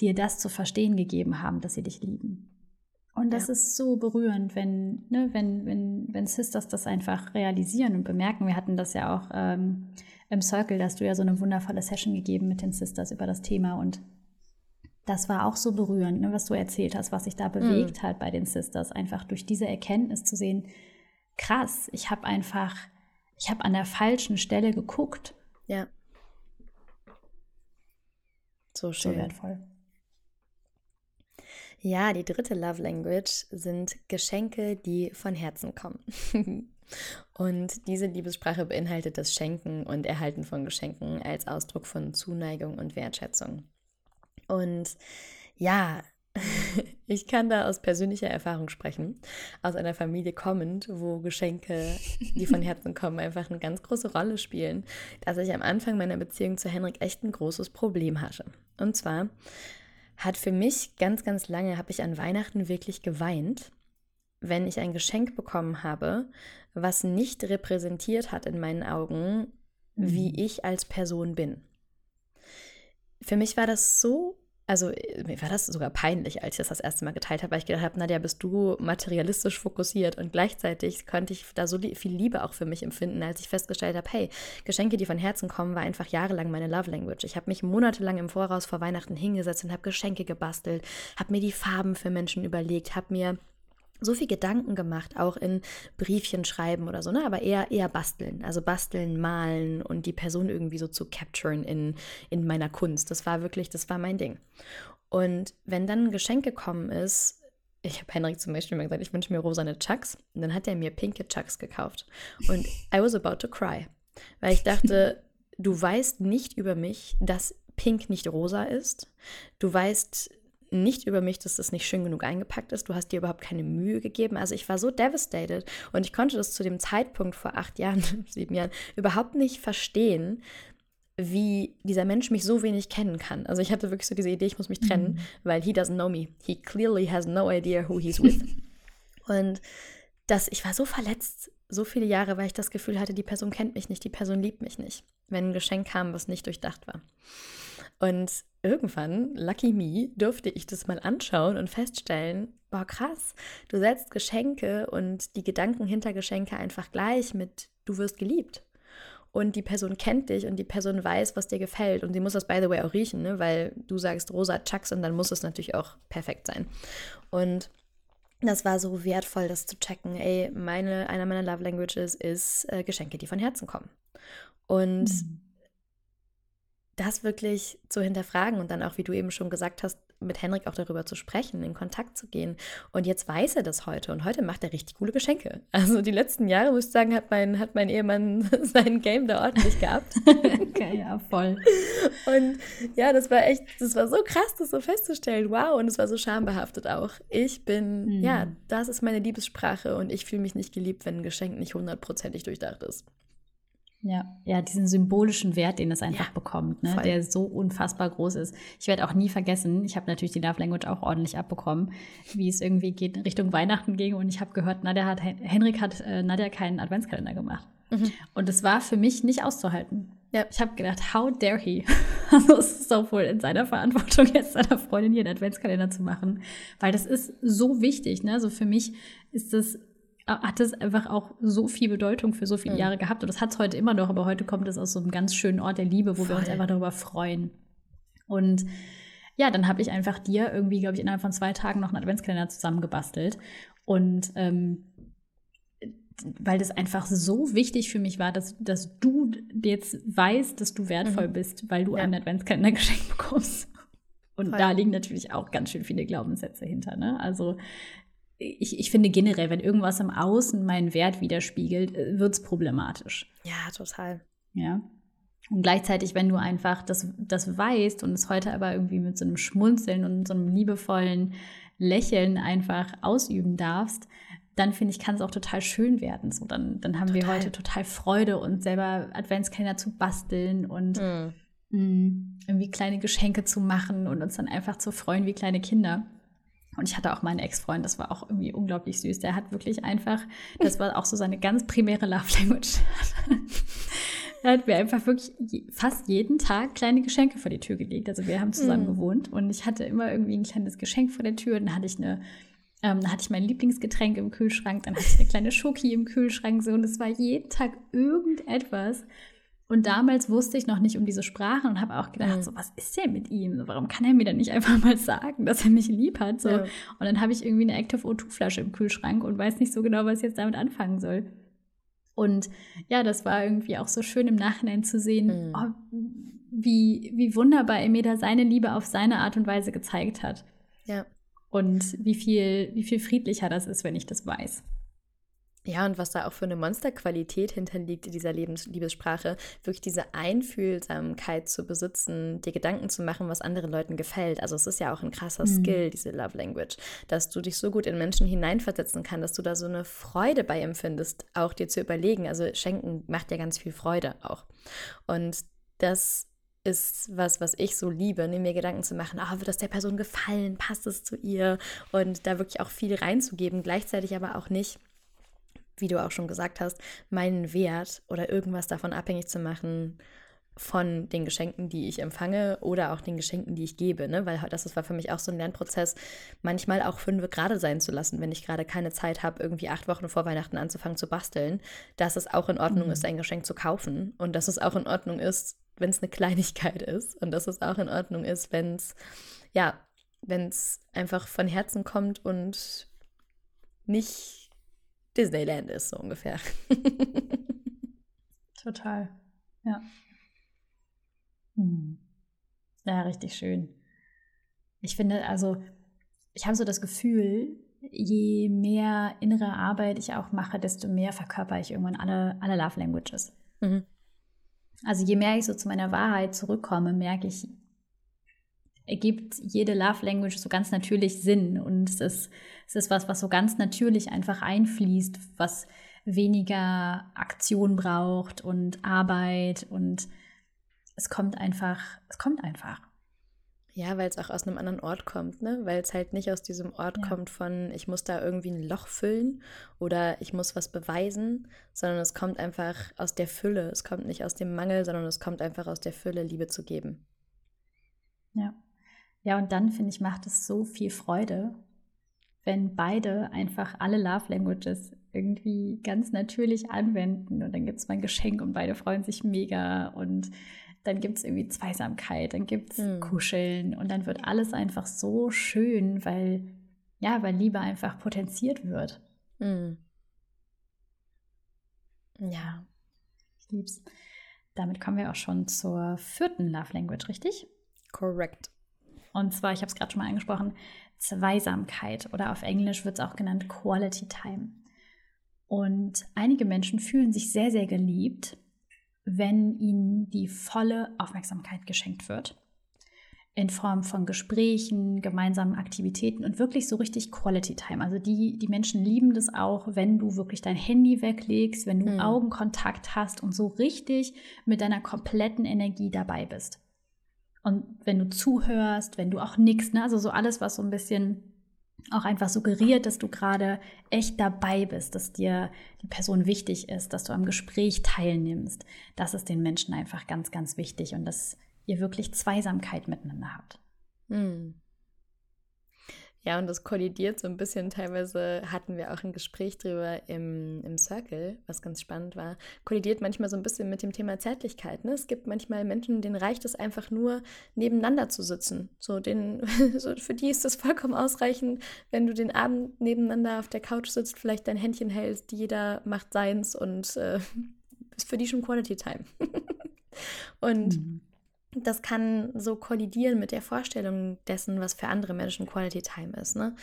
[SPEAKER 1] dir das zu verstehen gegeben haben, dass sie dich lieben. Und das ja. ist so berührend, wenn, ne, wenn, wenn, wenn Sisters das einfach realisieren und bemerken. Wir hatten das ja auch ähm, im Circle, da hast du ja so eine wundervolle Session gegeben mit den Sisters über das Thema und das war auch so berührend, ne, was du erzählt hast, was sich da bewegt mhm. hat bei den Sisters, einfach durch diese Erkenntnis zu sehen, krass, ich habe einfach, ich habe an der falschen Stelle geguckt.
[SPEAKER 2] Ja.
[SPEAKER 1] So schön. So wertvoll.
[SPEAKER 2] Ja, die dritte Love Language sind Geschenke, die von Herzen kommen. und diese Liebessprache beinhaltet das Schenken und Erhalten von Geschenken als Ausdruck von Zuneigung und Wertschätzung. Und ja, ich kann da aus persönlicher Erfahrung sprechen, aus einer Familie kommend, wo Geschenke, die von Herzen kommen, einfach eine ganz große Rolle spielen, dass ich am Anfang meiner Beziehung zu Henrik echt ein großes Problem hatte. Und zwar hat für mich ganz, ganz lange, habe ich an Weihnachten wirklich geweint, wenn ich ein Geschenk bekommen habe, was nicht repräsentiert hat in meinen Augen, wie mhm. ich als Person bin. Für mich war das so also äh, mir war das sogar peinlich, als ich das das erste Mal geteilt habe, weil ich gedacht habe, Nadja, bist du materialistisch fokussiert und gleichzeitig konnte ich da so viel Liebe auch für mich empfinden, als ich festgestellt habe, hey, Geschenke, die von Herzen kommen, war einfach jahrelang meine Love Language. Ich habe mich monatelang im Voraus vor Weihnachten hingesetzt und habe Geschenke gebastelt, habe mir die Farben für Menschen überlegt, habe mir so viel Gedanken gemacht, auch in Briefchen schreiben oder so, ne? aber eher, eher basteln. Also basteln, malen und die Person irgendwie so zu capturen in, in meiner Kunst. Das war wirklich, das war mein Ding. Und wenn dann ein Geschenk gekommen ist, ich habe Henrik zum Beispiel mal gesagt, ich wünsche mir rosane Chucks. Und dann hat er mir pinke Chucks gekauft. Und I was about to cry. Weil ich dachte, du weißt nicht über mich, dass Pink nicht rosa ist. Du weißt nicht über mich, dass das nicht schön genug eingepackt ist. Du hast dir überhaupt keine Mühe gegeben. Also ich war so devastated und ich konnte das zu dem Zeitpunkt vor acht Jahren, sieben Jahren überhaupt nicht verstehen, wie dieser Mensch mich so wenig kennen kann. Also ich hatte wirklich so diese Idee, ich muss mich trennen, mhm. weil he doesn't know me. He clearly has no idea who he's with. und das, ich war so verletzt, so viele Jahre, weil ich das Gefühl hatte, die Person kennt mich nicht, die Person liebt mich nicht, wenn ein Geschenk kam, was nicht durchdacht war. Und irgendwann, lucky me, durfte ich das mal anschauen und feststellen, boah, krass, du setzt Geschenke und die Gedanken hinter Geschenke einfach gleich mit, du wirst geliebt. Und die Person kennt dich und die Person weiß, was dir gefällt. Und sie muss das, by the way, auch riechen, ne? weil du sagst rosa Chucks und dann muss es natürlich auch perfekt sein. Und das war so wertvoll, das zu checken. Ey, meine, einer meiner Love Languages ist äh, Geschenke, die von Herzen kommen. Und mhm das wirklich zu hinterfragen und dann auch, wie du eben schon gesagt hast, mit Henrik auch darüber zu sprechen, in Kontakt zu gehen. Und jetzt weiß er das heute und heute macht er richtig coole Geschenke. Also die letzten Jahre, muss ich sagen, hat mein, hat mein Ehemann sein Game da ordentlich gehabt.
[SPEAKER 1] okay, ja, voll.
[SPEAKER 2] Und ja, das war echt, das war so krass, das so festzustellen. Wow, und es war so schambehaftet auch. Ich bin, mhm. ja, das ist meine Liebessprache und ich fühle mich nicht geliebt, wenn ein Geschenk nicht hundertprozentig durchdacht ist.
[SPEAKER 1] Ja, ja, diesen symbolischen Wert, den es einfach ja, bekommt, ne? der so unfassbar groß ist. Ich werde auch nie vergessen, ich habe natürlich die Love Language auch ordentlich abbekommen, wie es irgendwie geht in Richtung Weihnachten ging und ich habe gehört, Nadja hat, Henrik hat äh, Nadja keinen Adventskalender gemacht. Mhm. Und es war für mich nicht auszuhalten. Ja. Ich habe gedacht, how dare he? Also es ist auch wohl in seiner Verantwortung, jetzt seiner Freundin hier einen Adventskalender zu machen. Weil das ist so wichtig. Ne? Also für mich ist das hat es einfach auch so viel Bedeutung für so viele mhm. Jahre gehabt. Und das hat es heute immer noch, aber heute kommt es aus so einem ganz schönen Ort der Liebe, wo Voll. wir uns einfach darüber freuen. Und ja, dann habe ich einfach dir irgendwie, glaube ich, innerhalb von zwei Tagen noch einen Adventskalender zusammengebastelt. Und ähm, weil das einfach so wichtig für mich war, dass, dass du jetzt weißt, dass du wertvoll mhm. bist, weil du ja. einen Adventskalender geschenkt bekommst. Und Voll. da liegen natürlich auch ganz schön viele Glaubenssätze hinter. Ne? Also ich, ich finde generell, wenn irgendwas im Außen meinen Wert widerspiegelt, äh, wird es problematisch.
[SPEAKER 2] Ja, total.
[SPEAKER 1] Ja. Und gleichzeitig, wenn du einfach das, das weißt und es heute aber irgendwie mit so einem Schmunzeln und so einem liebevollen Lächeln einfach ausüben darfst, dann finde ich, kann es auch total schön werden. So, dann, dann haben total. wir heute total Freude, uns selber Adventskalender zu basteln und mhm. mh, irgendwie kleine Geschenke zu machen und uns dann einfach zu freuen wie kleine Kinder. Und ich hatte auch meinen Ex-Freund, das war auch irgendwie unglaublich süß. Der hat wirklich einfach, das war auch so seine ganz primäre Love Language. er hat mir einfach wirklich fast jeden Tag kleine Geschenke vor die Tür gelegt. Also wir haben zusammen mhm. gewohnt und ich hatte immer irgendwie ein kleines Geschenk vor der Tür. Dann hatte ich eine ähm, dann hatte ich mein Lieblingsgetränk im Kühlschrank, dann hatte ich eine kleine Schoki im Kühlschrank so und es war jeden Tag irgendetwas. Und damals wusste ich noch nicht um diese Sprache und habe auch gedacht, mhm. so, was ist denn mit ihm? Warum kann er mir denn nicht einfach mal sagen, dass er mich lieb hat? So. Ja. Und dann habe ich irgendwie eine Active O2-Flasche im Kühlschrank und weiß nicht so genau, was ich jetzt damit anfangen soll. Und ja, das war irgendwie auch so schön im Nachhinein zu sehen, mhm. oh, wie, wie wunderbar er mir da seine Liebe auf seine Art und Weise gezeigt hat.
[SPEAKER 2] Ja.
[SPEAKER 1] Und wie viel, wie viel friedlicher das ist, wenn ich das weiß.
[SPEAKER 2] Ja, und was da auch für eine Monsterqualität hinterliegt in dieser Lebens Liebessprache, wirklich diese Einfühlsamkeit zu besitzen, dir Gedanken zu machen, was anderen Leuten gefällt. Also es ist ja auch ein krasser mhm. Skill, diese Love Language, dass du dich so gut in Menschen hineinversetzen kannst, dass du da so eine Freude bei empfindest, auch dir zu überlegen. Also schenken macht ja ganz viel Freude auch. Und das ist was, was ich so liebe, ne, mir Gedanken zu machen, oh, wird das der Person gefallen, passt es zu ihr und da wirklich auch viel reinzugeben, gleichzeitig aber auch nicht, wie du auch schon gesagt hast, meinen Wert oder irgendwas davon abhängig zu machen von den Geschenken, die ich empfange oder auch den Geschenken, die ich gebe, ne? weil das war für mich auch so ein Lernprozess, manchmal auch fünf gerade sein zu lassen, wenn ich gerade keine Zeit habe, irgendwie acht Wochen vor Weihnachten anzufangen zu basteln, dass es auch in Ordnung mhm. ist, ein Geschenk zu kaufen und dass es auch in Ordnung ist, wenn es eine Kleinigkeit ist und dass es auch in Ordnung ist, wenn es, ja, wenn es einfach von Herzen kommt und nicht Disneyland ist, so ungefähr.
[SPEAKER 1] Total, ja. Hm. Ja, richtig schön. Ich finde, also, ich habe so das Gefühl, je mehr innere Arbeit ich auch mache, desto mehr verkörper ich irgendwann alle, alle Love Languages. Mhm. Also je mehr ich so zu meiner Wahrheit zurückkomme, merke ich, ergibt jede Love Language so ganz natürlich Sinn. Und es ist, es ist was, was so ganz natürlich einfach einfließt, was weniger Aktion braucht und Arbeit und es kommt einfach, es kommt einfach.
[SPEAKER 2] Ja, weil es auch aus einem anderen Ort kommt, ne? Weil es halt nicht aus diesem Ort ja. kommt von, ich muss da irgendwie ein Loch füllen oder ich muss was beweisen, sondern es kommt einfach aus der Fülle. Es kommt nicht aus dem Mangel, sondern es kommt einfach aus der Fülle, Liebe zu geben.
[SPEAKER 1] Ja. Ja, und dann finde ich, macht es so viel Freude, wenn beide einfach alle Love Languages irgendwie ganz natürlich anwenden und dann gibt es mal ein Geschenk und beide freuen sich mega und dann gibt es irgendwie Zweisamkeit, dann gibt es mhm. Kuscheln und dann wird alles einfach so schön, weil, ja, weil Liebe einfach potenziert wird. Mhm.
[SPEAKER 2] Ja.
[SPEAKER 1] Ich lieb's. Damit kommen wir auch schon zur vierten Love Language, richtig?
[SPEAKER 2] Correct.
[SPEAKER 1] Und zwar, ich habe es gerade schon mal angesprochen, Zweisamkeit oder auf Englisch wird es auch genannt Quality Time. Und einige Menschen fühlen sich sehr, sehr geliebt, wenn ihnen die volle Aufmerksamkeit geschenkt wird. In Form von Gesprächen, gemeinsamen Aktivitäten und wirklich so richtig Quality Time. Also die, die Menschen lieben das auch, wenn du wirklich dein Handy weglegst, wenn du mhm. Augenkontakt hast und so richtig mit deiner kompletten Energie dabei bist. Und wenn du zuhörst, wenn du auch nickst, ne? also so alles, was so ein bisschen auch einfach suggeriert, dass du gerade echt dabei bist, dass dir die Person wichtig ist, dass du am Gespräch teilnimmst. Das ist den Menschen einfach ganz, ganz wichtig und dass ihr wirklich Zweisamkeit miteinander habt. Hm.
[SPEAKER 2] Ja, und das kollidiert so ein bisschen. Teilweise hatten wir auch ein Gespräch drüber im, im Circle, was ganz spannend war. Kollidiert manchmal so ein bisschen mit dem Thema Zärtlichkeit. Ne? Es gibt manchmal Menschen, denen reicht es einfach nur, nebeneinander zu sitzen. So, den, so für die ist das vollkommen ausreichend, wenn du den Abend nebeneinander auf der Couch sitzt, vielleicht dein Händchen hältst, jeder macht seins und äh, ist für die schon Quality Time. und mhm das kann so kollidieren mit der Vorstellung dessen, was für andere Menschen Quality Time ist. Ne?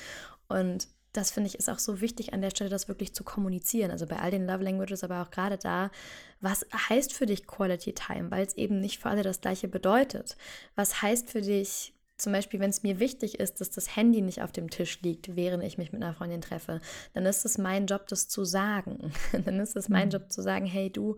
[SPEAKER 2] Und das finde ich ist auch so wichtig an der Stelle, das wirklich zu kommunizieren. Also bei all den Love Languages, aber auch gerade da, was heißt für dich Quality Time, weil es eben nicht für alle das gleiche bedeutet. Was heißt für dich zum Beispiel, wenn es mir wichtig ist, dass das Handy nicht auf dem Tisch liegt, während ich mich mit einer Freundin treffe, dann ist es mein Job, das zu sagen. dann ist es mein mhm. Job zu sagen, hey du,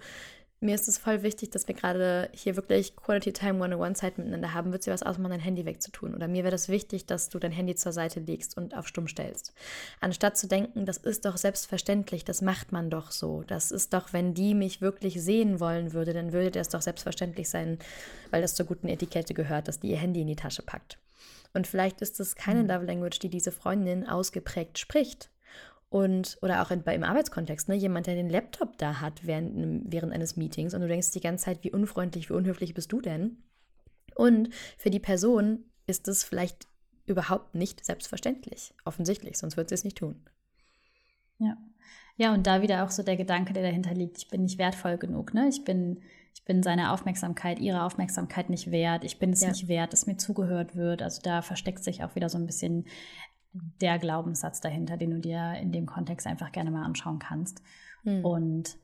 [SPEAKER 2] mir ist es voll wichtig, dass wir gerade hier wirklich Quality Time One-on-One-Zeit miteinander haben. Wird dir was ausmachen, dein Handy wegzutun? Oder mir wäre das wichtig, dass du dein Handy zur Seite legst und auf Stumm stellst. Anstatt zu denken, das ist doch selbstverständlich, das macht man doch so. Das ist doch, wenn die mich wirklich sehen wollen würde, dann würde das doch selbstverständlich sein, weil das zur guten Etikette gehört, dass die ihr Handy in die Tasche packt. Und vielleicht ist es keine mhm. Love Language, die diese Freundin ausgeprägt spricht. Und, oder auch in, im Arbeitskontext, ne? jemand, der den Laptop da hat während, während eines Meetings und du denkst die ganze Zeit, wie unfreundlich, wie unhöflich bist du denn? Und für die Person ist es vielleicht überhaupt nicht selbstverständlich, offensichtlich, sonst wird sie es nicht tun.
[SPEAKER 1] Ja. Ja, und da wieder auch so der Gedanke, der dahinter liegt, ich bin nicht wertvoll genug, ne? Ich bin, ich bin seine Aufmerksamkeit, ihre Aufmerksamkeit nicht wert, ich bin es ja. nicht wert, dass mir zugehört wird. Also da versteckt sich auch wieder so ein bisschen der Glaubenssatz dahinter, den du dir in dem Kontext einfach gerne mal anschauen kannst. Mhm. Und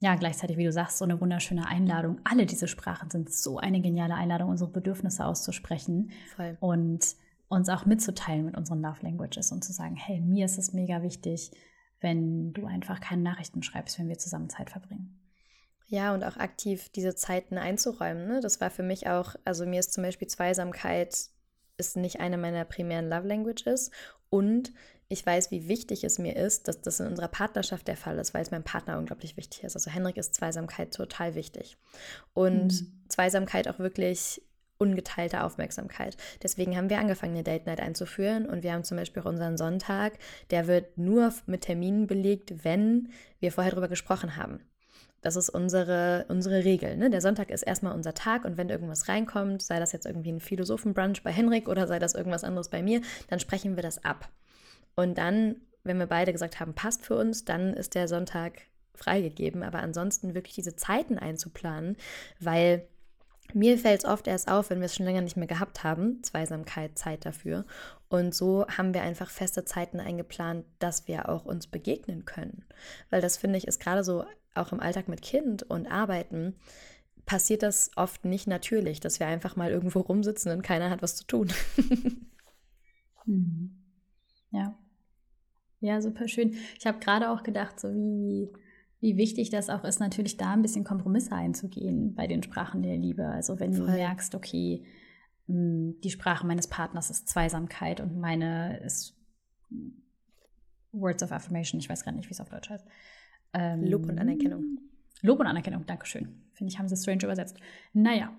[SPEAKER 1] ja, gleichzeitig, wie du sagst, so eine wunderschöne Einladung. Alle diese Sprachen sind so eine geniale Einladung, unsere Bedürfnisse auszusprechen Voll. und uns auch mitzuteilen mit unseren Love Languages und zu sagen, hey, mir ist es mega wichtig, wenn du einfach keine Nachrichten schreibst, wenn wir zusammen Zeit verbringen.
[SPEAKER 2] Ja, und auch aktiv diese Zeiten einzuräumen. Ne? Das war für mich auch, also mir ist zum Beispiel Zweisamkeit ist nicht eine meiner primären Love Languages und ich weiß, wie wichtig es mir ist, dass das in unserer Partnerschaft der Fall ist, weil es meinem Partner unglaublich wichtig ist. Also Henrik ist Zweisamkeit total wichtig. Und mhm. Zweisamkeit auch wirklich ungeteilte Aufmerksamkeit. Deswegen haben wir angefangen, eine Date Night einzuführen und wir haben zum Beispiel auch unseren Sonntag, der wird nur mit Terminen belegt, wenn wir vorher darüber gesprochen haben. Das ist unsere, unsere Regel. Ne? Der Sonntag ist erstmal unser Tag und wenn irgendwas reinkommt, sei das jetzt irgendwie ein Philosophenbrunch bei Henrik oder sei das irgendwas anderes bei mir, dann sprechen wir das ab. Und dann, wenn wir beide gesagt haben, passt für uns, dann ist der Sonntag freigegeben. Aber ansonsten wirklich diese Zeiten einzuplanen, weil mir fällt es oft erst auf, wenn wir es schon länger nicht mehr gehabt haben, Zweisamkeit, Zeit dafür. Und so haben wir einfach feste Zeiten eingeplant, dass wir auch uns begegnen können. Weil das finde ich ist gerade so auch im Alltag mit Kind und Arbeiten, passiert das oft nicht natürlich, dass wir einfach mal irgendwo rumsitzen und keiner hat was zu tun.
[SPEAKER 1] mhm. Ja. Ja, super schön. Ich habe gerade auch gedacht, so wie, wie wichtig das auch ist, natürlich da ein bisschen Kompromisse einzugehen bei den Sprachen der Liebe. Also wenn Voll. du merkst, okay, hm, die Sprache meines Partners ist Zweisamkeit und meine ist Words of Affirmation, ich weiß gar nicht, wie es auf Deutsch heißt.
[SPEAKER 2] Ähm, Lob und Anerkennung.
[SPEAKER 1] Lob und Anerkennung, Dankeschön. Finde ich, haben sie strange übersetzt. Naja,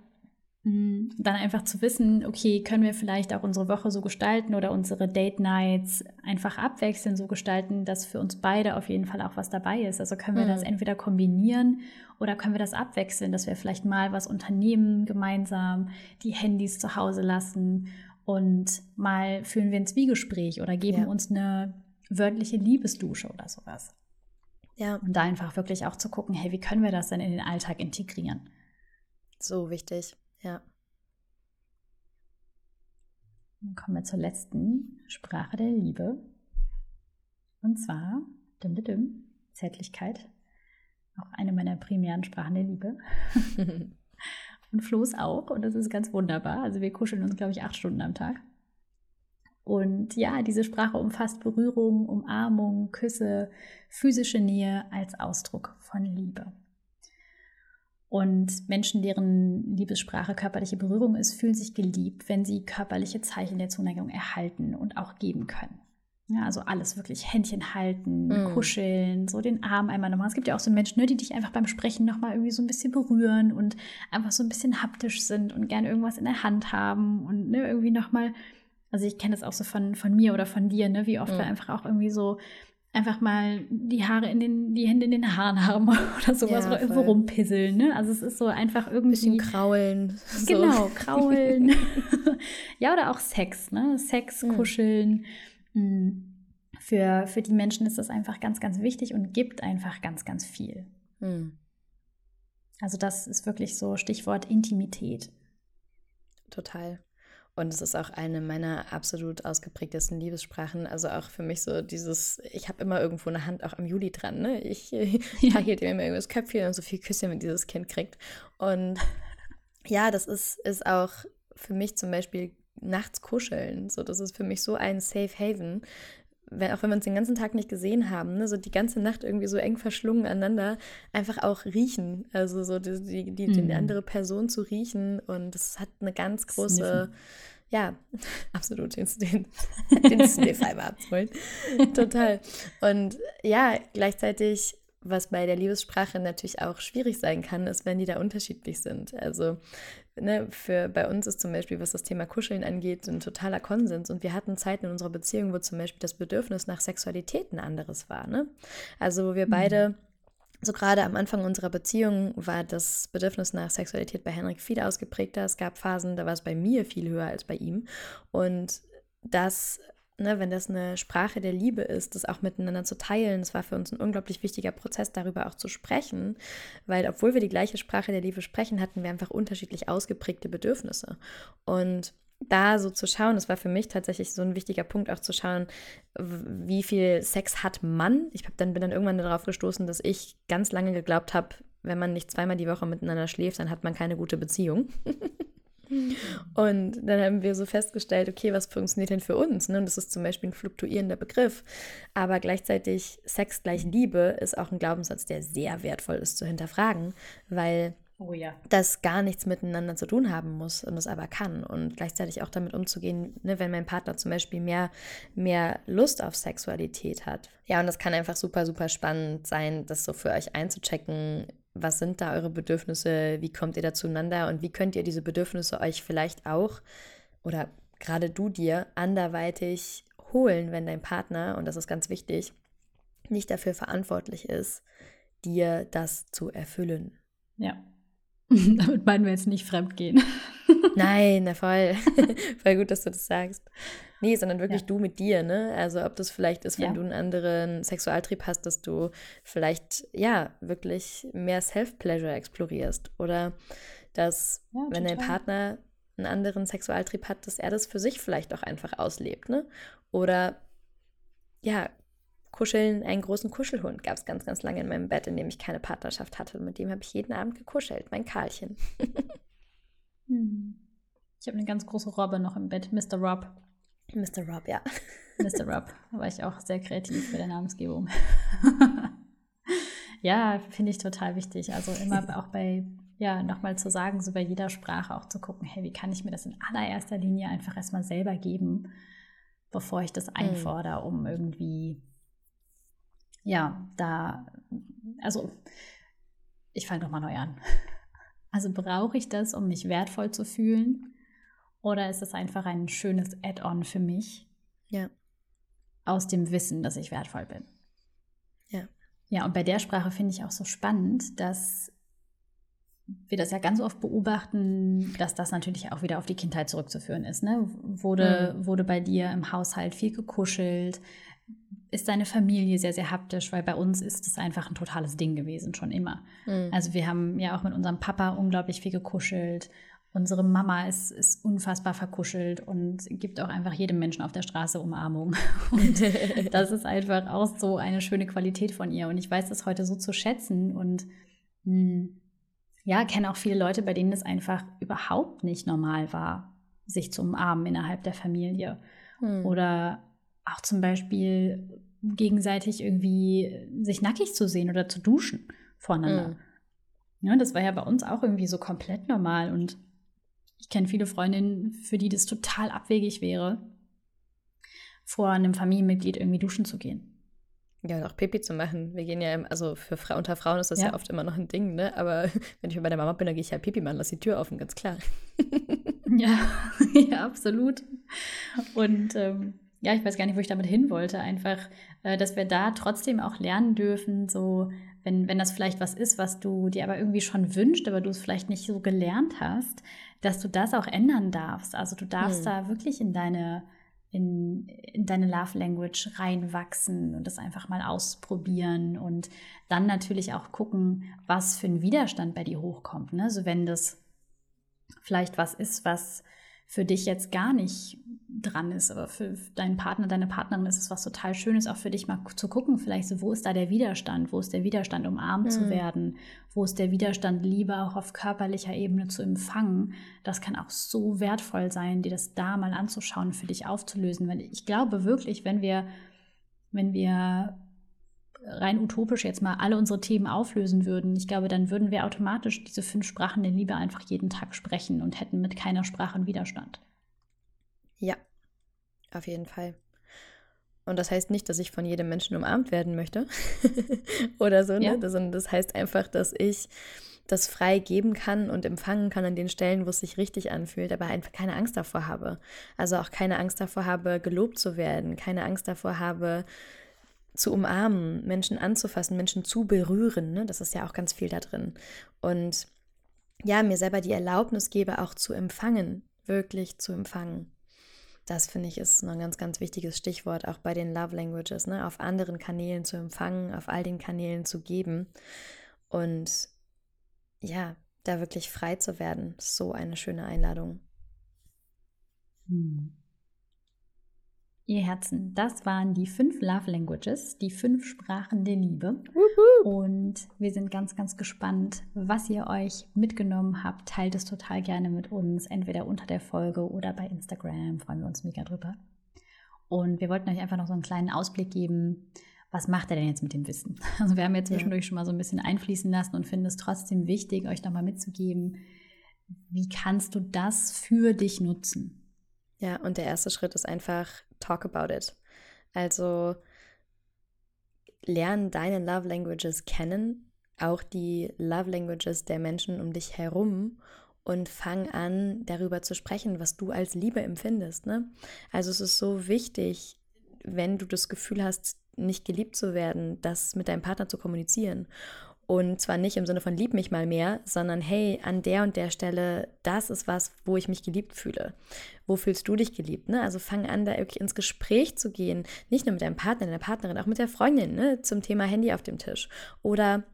[SPEAKER 1] mm, dann einfach zu wissen, okay, können wir vielleicht auch unsere Woche so gestalten oder unsere Date Nights einfach abwechselnd so gestalten, dass für uns beide auf jeden Fall auch was dabei ist. Also können wir mhm. das entweder kombinieren oder können wir das abwechseln, dass wir vielleicht mal was unternehmen gemeinsam, die Handys zu Hause lassen und mal führen wir ein Zwiegespräch oder geben ja. uns eine wörtliche Liebesdusche oder sowas. Ja. Und da einfach wirklich auch zu gucken, hey, wie können wir das denn in den Alltag integrieren?
[SPEAKER 2] So wichtig, ja.
[SPEAKER 1] Dann kommen wir zur letzten Sprache der Liebe. Und zwar dim, dim, dim, Zärtlichkeit. Auch eine meiner primären Sprachen der Liebe. und Floß auch. Und das ist ganz wunderbar. Also wir kuscheln uns, glaube ich, acht Stunden am Tag. Und ja, diese Sprache umfasst Berührung, Umarmung, Küsse, physische Nähe als Ausdruck von Liebe. Und Menschen, deren Liebessprache körperliche Berührung ist, fühlen sich geliebt, wenn sie körperliche Zeichen der Zuneigung erhalten und auch geben können. Ja, also alles wirklich Händchen halten, mm. kuscheln, so den Arm einmal nochmal. Es gibt ja auch so Menschen, ne, die dich einfach beim Sprechen nochmal irgendwie so ein bisschen berühren und einfach so ein bisschen haptisch sind und gerne irgendwas in der Hand haben und ne, irgendwie nochmal Also ich kenne das auch so von, von mir oder von dir, ne? Wie oft
[SPEAKER 2] Mhm.
[SPEAKER 1] wir einfach auch irgendwie so einfach mal die Haare in den, die Hände in den Haaren haben oder sowas
[SPEAKER 2] Ja,
[SPEAKER 1] oder irgendwo rumpisseln, ne? Also es ist so einfach
[SPEAKER 2] Ein bisschen
[SPEAKER 1] irgendwie.
[SPEAKER 2] kraulen. So.
[SPEAKER 1] Genau, kraulen. ja, oder auch Sex, ne? Sex,
[SPEAKER 2] Mhm.
[SPEAKER 1] kuscheln. Mm. Für, für die Menschen ist das einfach ganz, ganz wichtig und gibt einfach ganz, ganz viel.
[SPEAKER 2] Hm,
[SPEAKER 1] Also das ist wirklich so Stichwort Intimität.
[SPEAKER 2] total. Und es ist auch eine meiner absolut ausgeprägtesten Liebessprachen. Also auch für mich so dieses, ich habe immer irgendwo eine Hand auch am Juli dran. Ne? Ich
[SPEAKER 1] Ja.
[SPEAKER 2] hielt ihm immer das Köpfchen und so viel Küsschen, wenn dieses Kind kriegt. Und ja, das ist, ist auch für mich zum Beispiel nachts kuscheln. So, das ist für mich so ein Safe Haven. Wenn, auch wenn wir uns den ganzen Tag nicht gesehen haben, ne, so die ganze Nacht irgendwie so eng verschlungen aneinander, einfach auch riechen. Also so die, die, die, die
[SPEAKER 1] Mhm.
[SPEAKER 2] andere Person zu riechen. Und das hat eine ganz große,
[SPEAKER 1] Sniffen.
[SPEAKER 2] ja, absolut den, den, den Sniff einmal abzuholen. Total. Und ja, gleichzeitig, was bei der Liebessprache natürlich auch schwierig sein kann, ist, wenn die da unterschiedlich sind. Also ne, für, bei uns ist zum Beispiel, was das Thema Kuscheln angeht, ein totaler Konsens. Und wir hatten Zeiten in unserer Beziehung, wo zum Beispiel das Bedürfnis nach Sexualität ein anderes war. Ne? Also wo wir
[SPEAKER 1] Mhm.
[SPEAKER 2] beide so gerade am Anfang unserer Beziehung war das Bedürfnis nach Sexualität bei Henrik viel ausgeprägter. Es gab Phasen, da war es bei mir viel höher als bei ihm. Und das, ne, wenn das eine Sprache der Liebe ist, das auch miteinander zu teilen, das war für uns ein unglaublich wichtiger Prozess, darüber auch zu sprechen. Weil obwohl wir die gleiche Sprache der Liebe sprechen, hatten wir einfach unterschiedlich ausgeprägte Bedürfnisse. Und da so zu schauen, das war für mich tatsächlich so ein wichtiger Punkt, auch zu schauen, wie viel Sex hat man. Ich hab dann, bin dann irgendwann darauf gestoßen, dass ich ganz lange geglaubt habe, wenn man nicht zweimal die Woche miteinander schläft, dann hat man keine gute Beziehung. Und dann haben wir so festgestellt, okay, was funktioniert denn für uns? Ne? Und das ist zum Beispiel ein fluktuierender Begriff. Aber gleichzeitig Sex gleich Liebe ist auch ein Glaubenssatz, der sehr wertvoll ist zu hinterfragen, weil
[SPEAKER 1] Oh ja.
[SPEAKER 2] das gar nichts miteinander zu tun haben muss und es aber kann. Und gleichzeitig auch damit umzugehen, ne, wenn mein Partner zum Beispiel mehr, mehr Lust auf Sexualität hat. Ja, und das kann einfach super, super spannend sein, das so für euch einzuchecken. Was sind da eure Bedürfnisse? Wie kommt ihr da zueinander? Und wie könnt ihr diese Bedürfnisse euch vielleicht auch oder gerade du dir anderweitig holen, wenn dein Partner, und das ist ganz wichtig, nicht dafür verantwortlich ist, dir das zu erfüllen.
[SPEAKER 1] Ja. Damit meinen wir jetzt nicht fremdgehen.
[SPEAKER 2] Nein, na voll. voll gut, dass du das sagst. Nee, sondern wirklich
[SPEAKER 1] Ja.
[SPEAKER 2] du mit dir, ne? Also ob das vielleicht ist, wenn
[SPEAKER 1] Ja.
[SPEAKER 2] du einen anderen Sexualtrieb hast, dass du vielleicht, ja, wirklich mehr Self-Pleasure explorierst. Oder dass,
[SPEAKER 1] Ja,
[SPEAKER 2] wenn dein. Partner einen anderen Sexualtrieb hat, dass er das für sich vielleicht auch einfach auslebt, ne? Oder, ja, Kuscheln, einen großen Kuschelhund gab es ganz, ganz lange in meinem Bett, in dem ich keine Partnerschaft hatte. Und mit dem habe ich jeden Abend gekuschelt, mein Karlchen.
[SPEAKER 1] Hm. Ich habe eine ganz große Robbe noch im Bett, Mr. Rob.
[SPEAKER 2] Mr. Rob, ja.
[SPEAKER 1] Mr. Rob. Da war ich auch sehr kreativ bei der Namensgebung. ja, finde ich total wichtig. Also immer auch bei, ja, nochmal zu sagen, so bei jeder Sprache auch zu gucken, hey, wie kann ich mir das in allererster Linie einfach erstmal selber geben, bevor ich das einfordere, um irgendwie, ja, da, also ich fange doch mal neu an. Also brauche ich das, um mich wertvoll zu fühlen? Oder ist es einfach ein schönes Add-on für mich?
[SPEAKER 2] Ja.
[SPEAKER 1] Aus dem Wissen, dass ich wertvoll bin.
[SPEAKER 2] Ja.
[SPEAKER 1] Ja, und bei der Sprache finde ich auch so spannend, dass wir das ja ganz oft beobachten, dass das natürlich auch wieder auf die Kindheit zurückzuführen ist. Ne? Wurde,
[SPEAKER 2] Mhm.
[SPEAKER 1] wurde bei dir im Haushalt viel gekuschelt? Ist deine Familie sehr, sehr haptisch? Weil bei uns ist es einfach ein totales Ding gewesen, schon immer.
[SPEAKER 2] Mhm.
[SPEAKER 1] Also wir haben ja auch mit unserem Papa unglaublich viel gekuschelt. Unsere Mama ist, ist unfassbar verkuschelt und gibt auch einfach jedem Menschen auf der Straße Umarmung. Und das ist einfach auch so eine schöne Qualität von ihr. Und ich weiß das heute so zu schätzen und mh, ja, kenne auch viele Leute, bei denen es einfach überhaupt nicht normal war, sich zu umarmen innerhalb der Familie.
[SPEAKER 2] Hm.
[SPEAKER 1] Oder auch zum Beispiel gegenseitig irgendwie sich nackig zu sehen oder zu duschen voreinander.
[SPEAKER 2] Mhm.
[SPEAKER 1] Ja, das war ja bei uns auch irgendwie so komplett normal. Und ich kenne viele Freundinnen, für die das total abwegig wäre, vor einem Familienmitglied irgendwie duschen zu gehen.
[SPEAKER 2] Ja, und auch Pipi zu machen. Wir gehen ja, im, also für Fra unter Frauen ist das ja.
[SPEAKER 1] Ja.
[SPEAKER 2] oft immer noch ein Ding, ne? Aber wenn ich bei der Mama bin, dann gehe ich halt Pipi machen, lass die Tür offen, ganz klar.
[SPEAKER 1] Ja, ja, absolut. Und ähm, ja, ich weiß gar nicht, wo ich damit hin wollte. Einfach, äh, dass wir da trotzdem auch lernen dürfen, so, wenn, wenn das vielleicht was ist, was du dir aber irgendwie schon wünscht, aber du es vielleicht nicht so gelernt hast, dass du das auch ändern darfst. Also du darfst hm. da wirklich in deine, in, in deine Love Language reinwachsen und das einfach mal ausprobieren und dann natürlich auch gucken, was für ein Widerstand bei dir hochkommt. Ne? Also wenn das vielleicht was ist, was für dich jetzt gar nicht dran ist, aber für deinen Partner, deine Partnerin ist es was total Schönes, auch für dich mal zu gucken, vielleicht so, wo ist da der Widerstand? Wo ist der Widerstand, umarmt mhm. zu werden? Wo ist der Widerstand, Liebe auch auf körperlicher Ebene zu empfangen? Das kann auch so wertvoll sein, dir das da mal anzuschauen, für dich aufzulösen. Weil ich glaube wirklich, wenn wir, wenn wir rein utopisch jetzt mal alle unsere Themen auflösen würden, ich glaube, dann würden wir automatisch diese fünf Sprachen der Liebe einfach jeden Tag sprechen und hätten mit keiner Sprache einen Widerstand.
[SPEAKER 2] Ja, auf jeden Fall. Und das heißt nicht, dass ich von jedem Menschen umarmt werden möchte oder so, ne? Ja. Das, das heißt einfach, dass ich das frei geben kann und empfangen kann an den Stellen, wo es sich richtig anfühlt, aber einfach keine Angst davor habe. Also auch keine Angst davor habe, gelobt zu werden, keine Angst davor habe, zu umarmen, Menschen anzufassen, Menschen zu berühren. Ne? Das ist ja auch ganz viel da drin. Und ja, mir selber die Erlaubnis gebe, auch zu empfangen, wirklich zu empfangen. Das finde ich ist noch ein ganz, ganz wichtiges Stichwort, auch bei den Love Languages, ne? auf anderen Kanälen zu empfangen, auf all den Kanälen zu geben und ja, da wirklich frei zu werden. So eine schöne Einladung.
[SPEAKER 1] Hm. Ihr Herzen, das waren die fünf Love Languages, die fünf Sprachen der Liebe. Wuhu. Und wir sind ganz, ganz gespannt, was ihr euch mitgenommen habt. Teilt es total gerne mit uns, entweder unter der Folge oder bei Instagram. Freuen wir uns mega drüber. Und wir wollten euch einfach noch so einen kleinen Ausblick geben. Was macht er denn jetzt mit dem Wissen? Also wir haben jetzt zwischendurch ja. schon mal so ein bisschen einfließen lassen und finden es trotzdem wichtig, euch nochmal mitzugeben, wie kannst du das für dich nutzen?
[SPEAKER 2] Ja, und der erste Schritt ist einfach talk about it. Also lern deine Love Languages kennen, auch die Love Languages der Menschen um dich herum und fang an, darüber zu sprechen, was du als Liebe empfindest. Ne? Also es ist so wichtig, wenn du das Gefühl hast, nicht geliebt zu werden, das mit deinem Partner zu kommunizieren. Und zwar nicht im Sinne von lieb mich mal mehr, sondern hey, an der und der Stelle, das ist was, wo ich mich geliebt fühle. Wo fühlst du dich geliebt? Ne? Also fang an, da wirklich ins Gespräch zu gehen. Nicht nur mit deinem Partner, deiner Partnerin, auch mit der Freundin ne? zum Thema Handy auf dem Tisch. Oder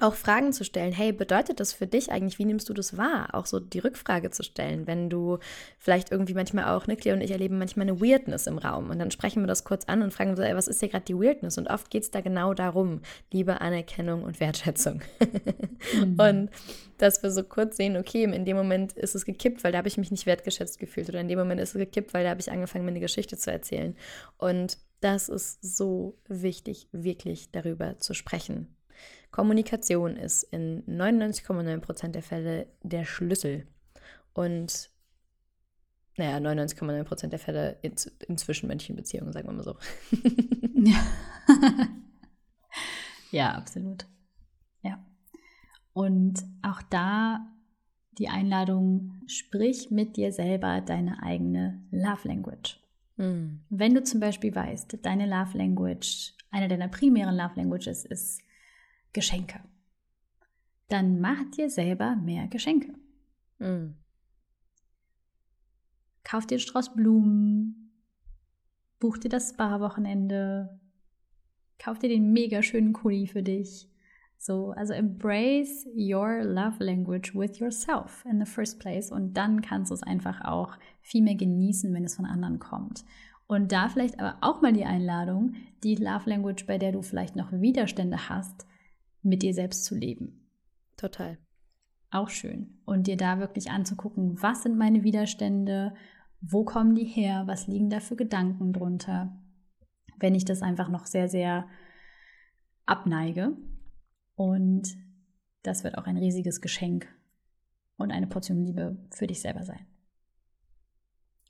[SPEAKER 2] auch Fragen zu stellen. Hey, bedeutet das für dich eigentlich, wie nimmst du das wahr? Auch so die Rückfrage zu stellen, wenn du vielleicht irgendwie manchmal auch, ne, Cleo und ich erleben manchmal eine Weirdness im Raum und dann sprechen wir das kurz an und fragen so, ey, was ist hier gerade die Weirdness? Und oft geht es da genau darum, Liebe, Anerkennung und Wertschätzung. mhm. Und dass wir so kurz sehen, okay, in dem Moment ist es gekippt, weil da habe ich mich nicht wertgeschätzt gefühlt oder in dem Moment ist es gekippt, weil da habe ich angefangen, mir eine Geschichte zu erzählen. Und das ist so wichtig, wirklich darüber zu sprechen Kommunikation ist in 99,9% der Fälle der Schlüssel. Und naja, 99,9% der Fälle in, in zwischenmenschlichen Beziehungen, sagen wir mal so.
[SPEAKER 1] ja. ja, absolut. Ja. Und auch da die Einladung, sprich mit dir selber deine eigene Love Language. Mhm. Wenn du zum Beispiel weißt, deine Love Language, eine deiner primären Love Languages ist Geschenke. Dann mach dir selber mehr Geschenke. Mhm. Kauf dir Strauß Blumen, buch dir das Spa-Wochenende, kauf dir den mega schönen Kuli für dich. So, also embrace your love language with yourself in the first place und dann kannst du es einfach auch viel mehr genießen, wenn es von anderen kommt. Und da vielleicht aber auch mal die Einladung, die Love Language, bei der du vielleicht noch Widerstände hast, mit dir selbst zu leben.
[SPEAKER 2] Total.
[SPEAKER 1] Auch schön. Und dir da wirklich anzugucken, was sind meine Widerstände, wo kommen die her, was liegen da für Gedanken drunter, wenn ich das einfach noch sehr, sehr abneige. Und das wird auch ein riesiges Geschenk und eine Portion Liebe für dich selber sein.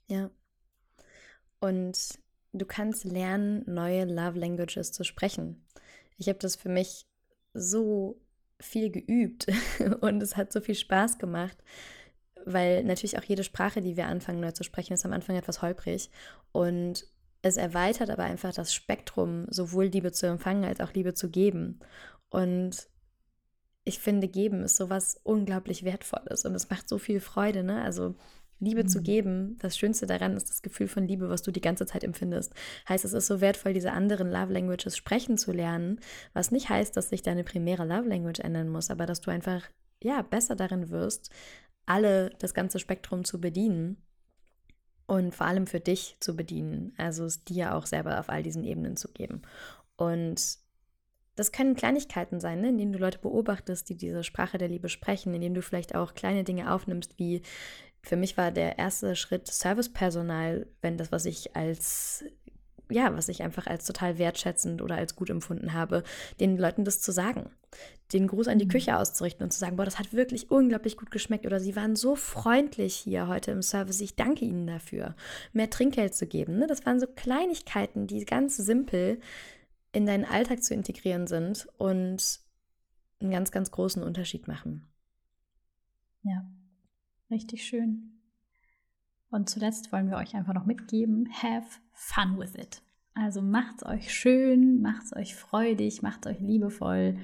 [SPEAKER 2] Ja. Und du kannst lernen, neue Love Languages zu sprechen. Ich habe das für mich so viel geübt und es hat so viel Spaß gemacht, weil natürlich auch jede Sprache, die wir anfangen neu zu sprechen, ist am Anfang etwas holprig und es erweitert aber einfach das Spektrum, sowohl Liebe zu empfangen als auch Liebe zu geben. Und ich finde, geben ist sowas unglaublich Wertvolles und es macht so viel Freude, ne? Also Liebe mhm. zu geben, das Schönste daran ist das Gefühl von Liebe, was du die ganze Zeit empfindest. Heißt, es ist so wertvoll, diese anderen Love Languages sprechen zu lernen, was nicht heißt, dass sich deine primäre Love Language ändern muss, aber dass du einfach, ja, besser darin wirst, alle das ganze Spektrum zu bedienen und vor allem für dich zu bedienen. Also es dir auch selber auf all diesen Ebenen zu geben. Und das können Kleinigkeiten sein, ne? indem du Leute beobachtest, die diese Sprache der Liebe sprechen, indem du vielleicht auch kleine Dinge aufnimmst, wie für mich war der erste Schritt Servicepersonal, wenn das, was ich als ja, was ich einfach als total wertschätzend oder als gut empfunden habe, den Leuten das zu sagen. Den Gruß an die mhm. Küche auszurichten und zu sagen, boah, das hat wirklich unglaublich gut geschmeckt oder sie waren so freundlich hier heute im Service, ich danke ihnen dafür. Mehr Trinkgeld zu geben. Ne? Das waren so Kleinigkeiten, die ganz simpel in deinen Alltag zu integrieren sind und einen ganz, ganz großen Unterschied machen.
[SPEAKER 1] Ja, richtig schön. Und zuletzt wollen wir euch einfach noch mitgeben, have fun with it. Also macht's euch schön, macht's euch freudig, macht's euch liebevoll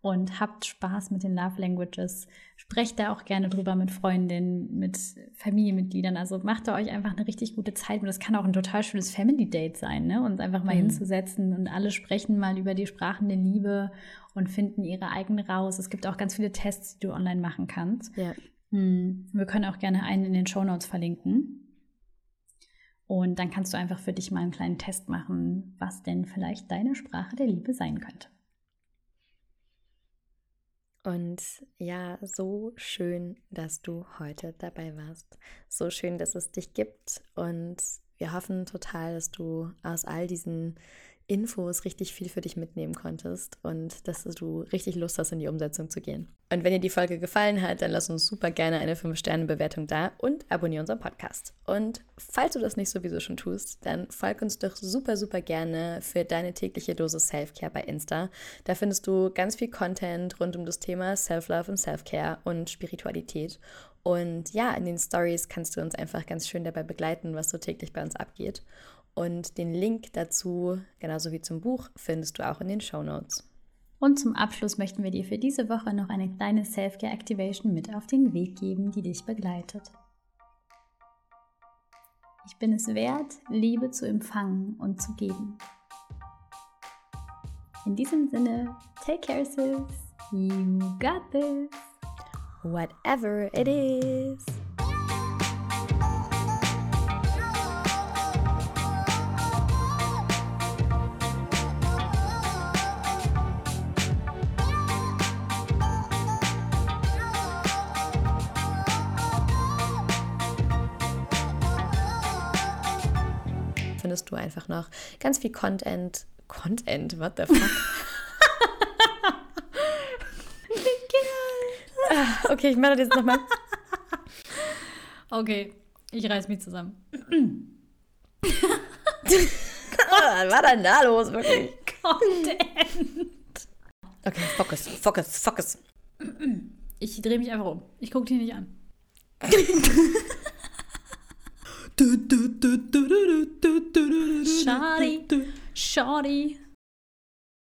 [SPEAKER 1] und habt Spaß mit den Love Languages. Sprecht da auch gerne drüber mit Freundinnen, mit Familienmitgliedern. Also macht da euch einfach eine richtig gute Zeit. Und das kann auch ein total schönes Family Date sein, ne? Uns einfach mal mhm. hinzusetzen und alle sprechen mal über die Sprachen der Liebe und finden ihre eigene raus. Es gibt auch ganz viele Tests, die du online machen kannst. Ja. Hm. Wir können auch gerne einen in den Show Notes verlinken. Und dann kannst du einfach für dich mal einen kleinen Test machen, was denn vielleicht deine Sprache der Liebe sein könnte.
[SPEAKER 2] Und ja, so schön, dass du heute dabei warst. So schön, dass es dich gibt. Und wir hoffen total, dass du aus all diesen Infos richtig viel für dich mitnehmen konntest und dass du richtig Lust hast, in die Umsetzung zu gehen. Und wenn dir die Folge gefallen hat, dann lass uns super gerne eine 5-Sterne-Bewertung da und abonniere unseren Podcast. Und falls du das nicht sowieso schon tust, dann folg uns doch super, super gerne für deine tägliche Dose Self-Care bei Insta. Da findest du ganz viel Content rund um das Thema Self-Love und Self-Care und Spiritualität. Und ja, in den Stories kannst du uns einfach ganz schön dabei begleiten, was so täglich bei uns abgeht. Und den Link dazu, genauso wie zum Buch, findest du auch in den Show Notes.
[SPEAKER 1] Und zum Abschluss möchten wir dir für diese Woche noch eine kleine Self-Care Activation mit auf den Weg geben, die dich begleitet. Ich bin es wert, Liebe zu empfangen und zu geben. In diesem Sinne, take care, sis. You got this.
[SPEAKER 2] Whatever it is. Noch ganz viel Content. Content, what the fuck? Ah, okay, ich mache das jetzt nochmal.
[SPEAKER 1] Okay, ich reiß mich zusammen.
[SPEAKER 2] Was war denn da los, wirklich? Content. Okay, Fokus, Fokus, Fokus.
[SPEAKER 1] Ich drehe mich einfach um. Ich gucke dich nicht an. Shawty, shawty.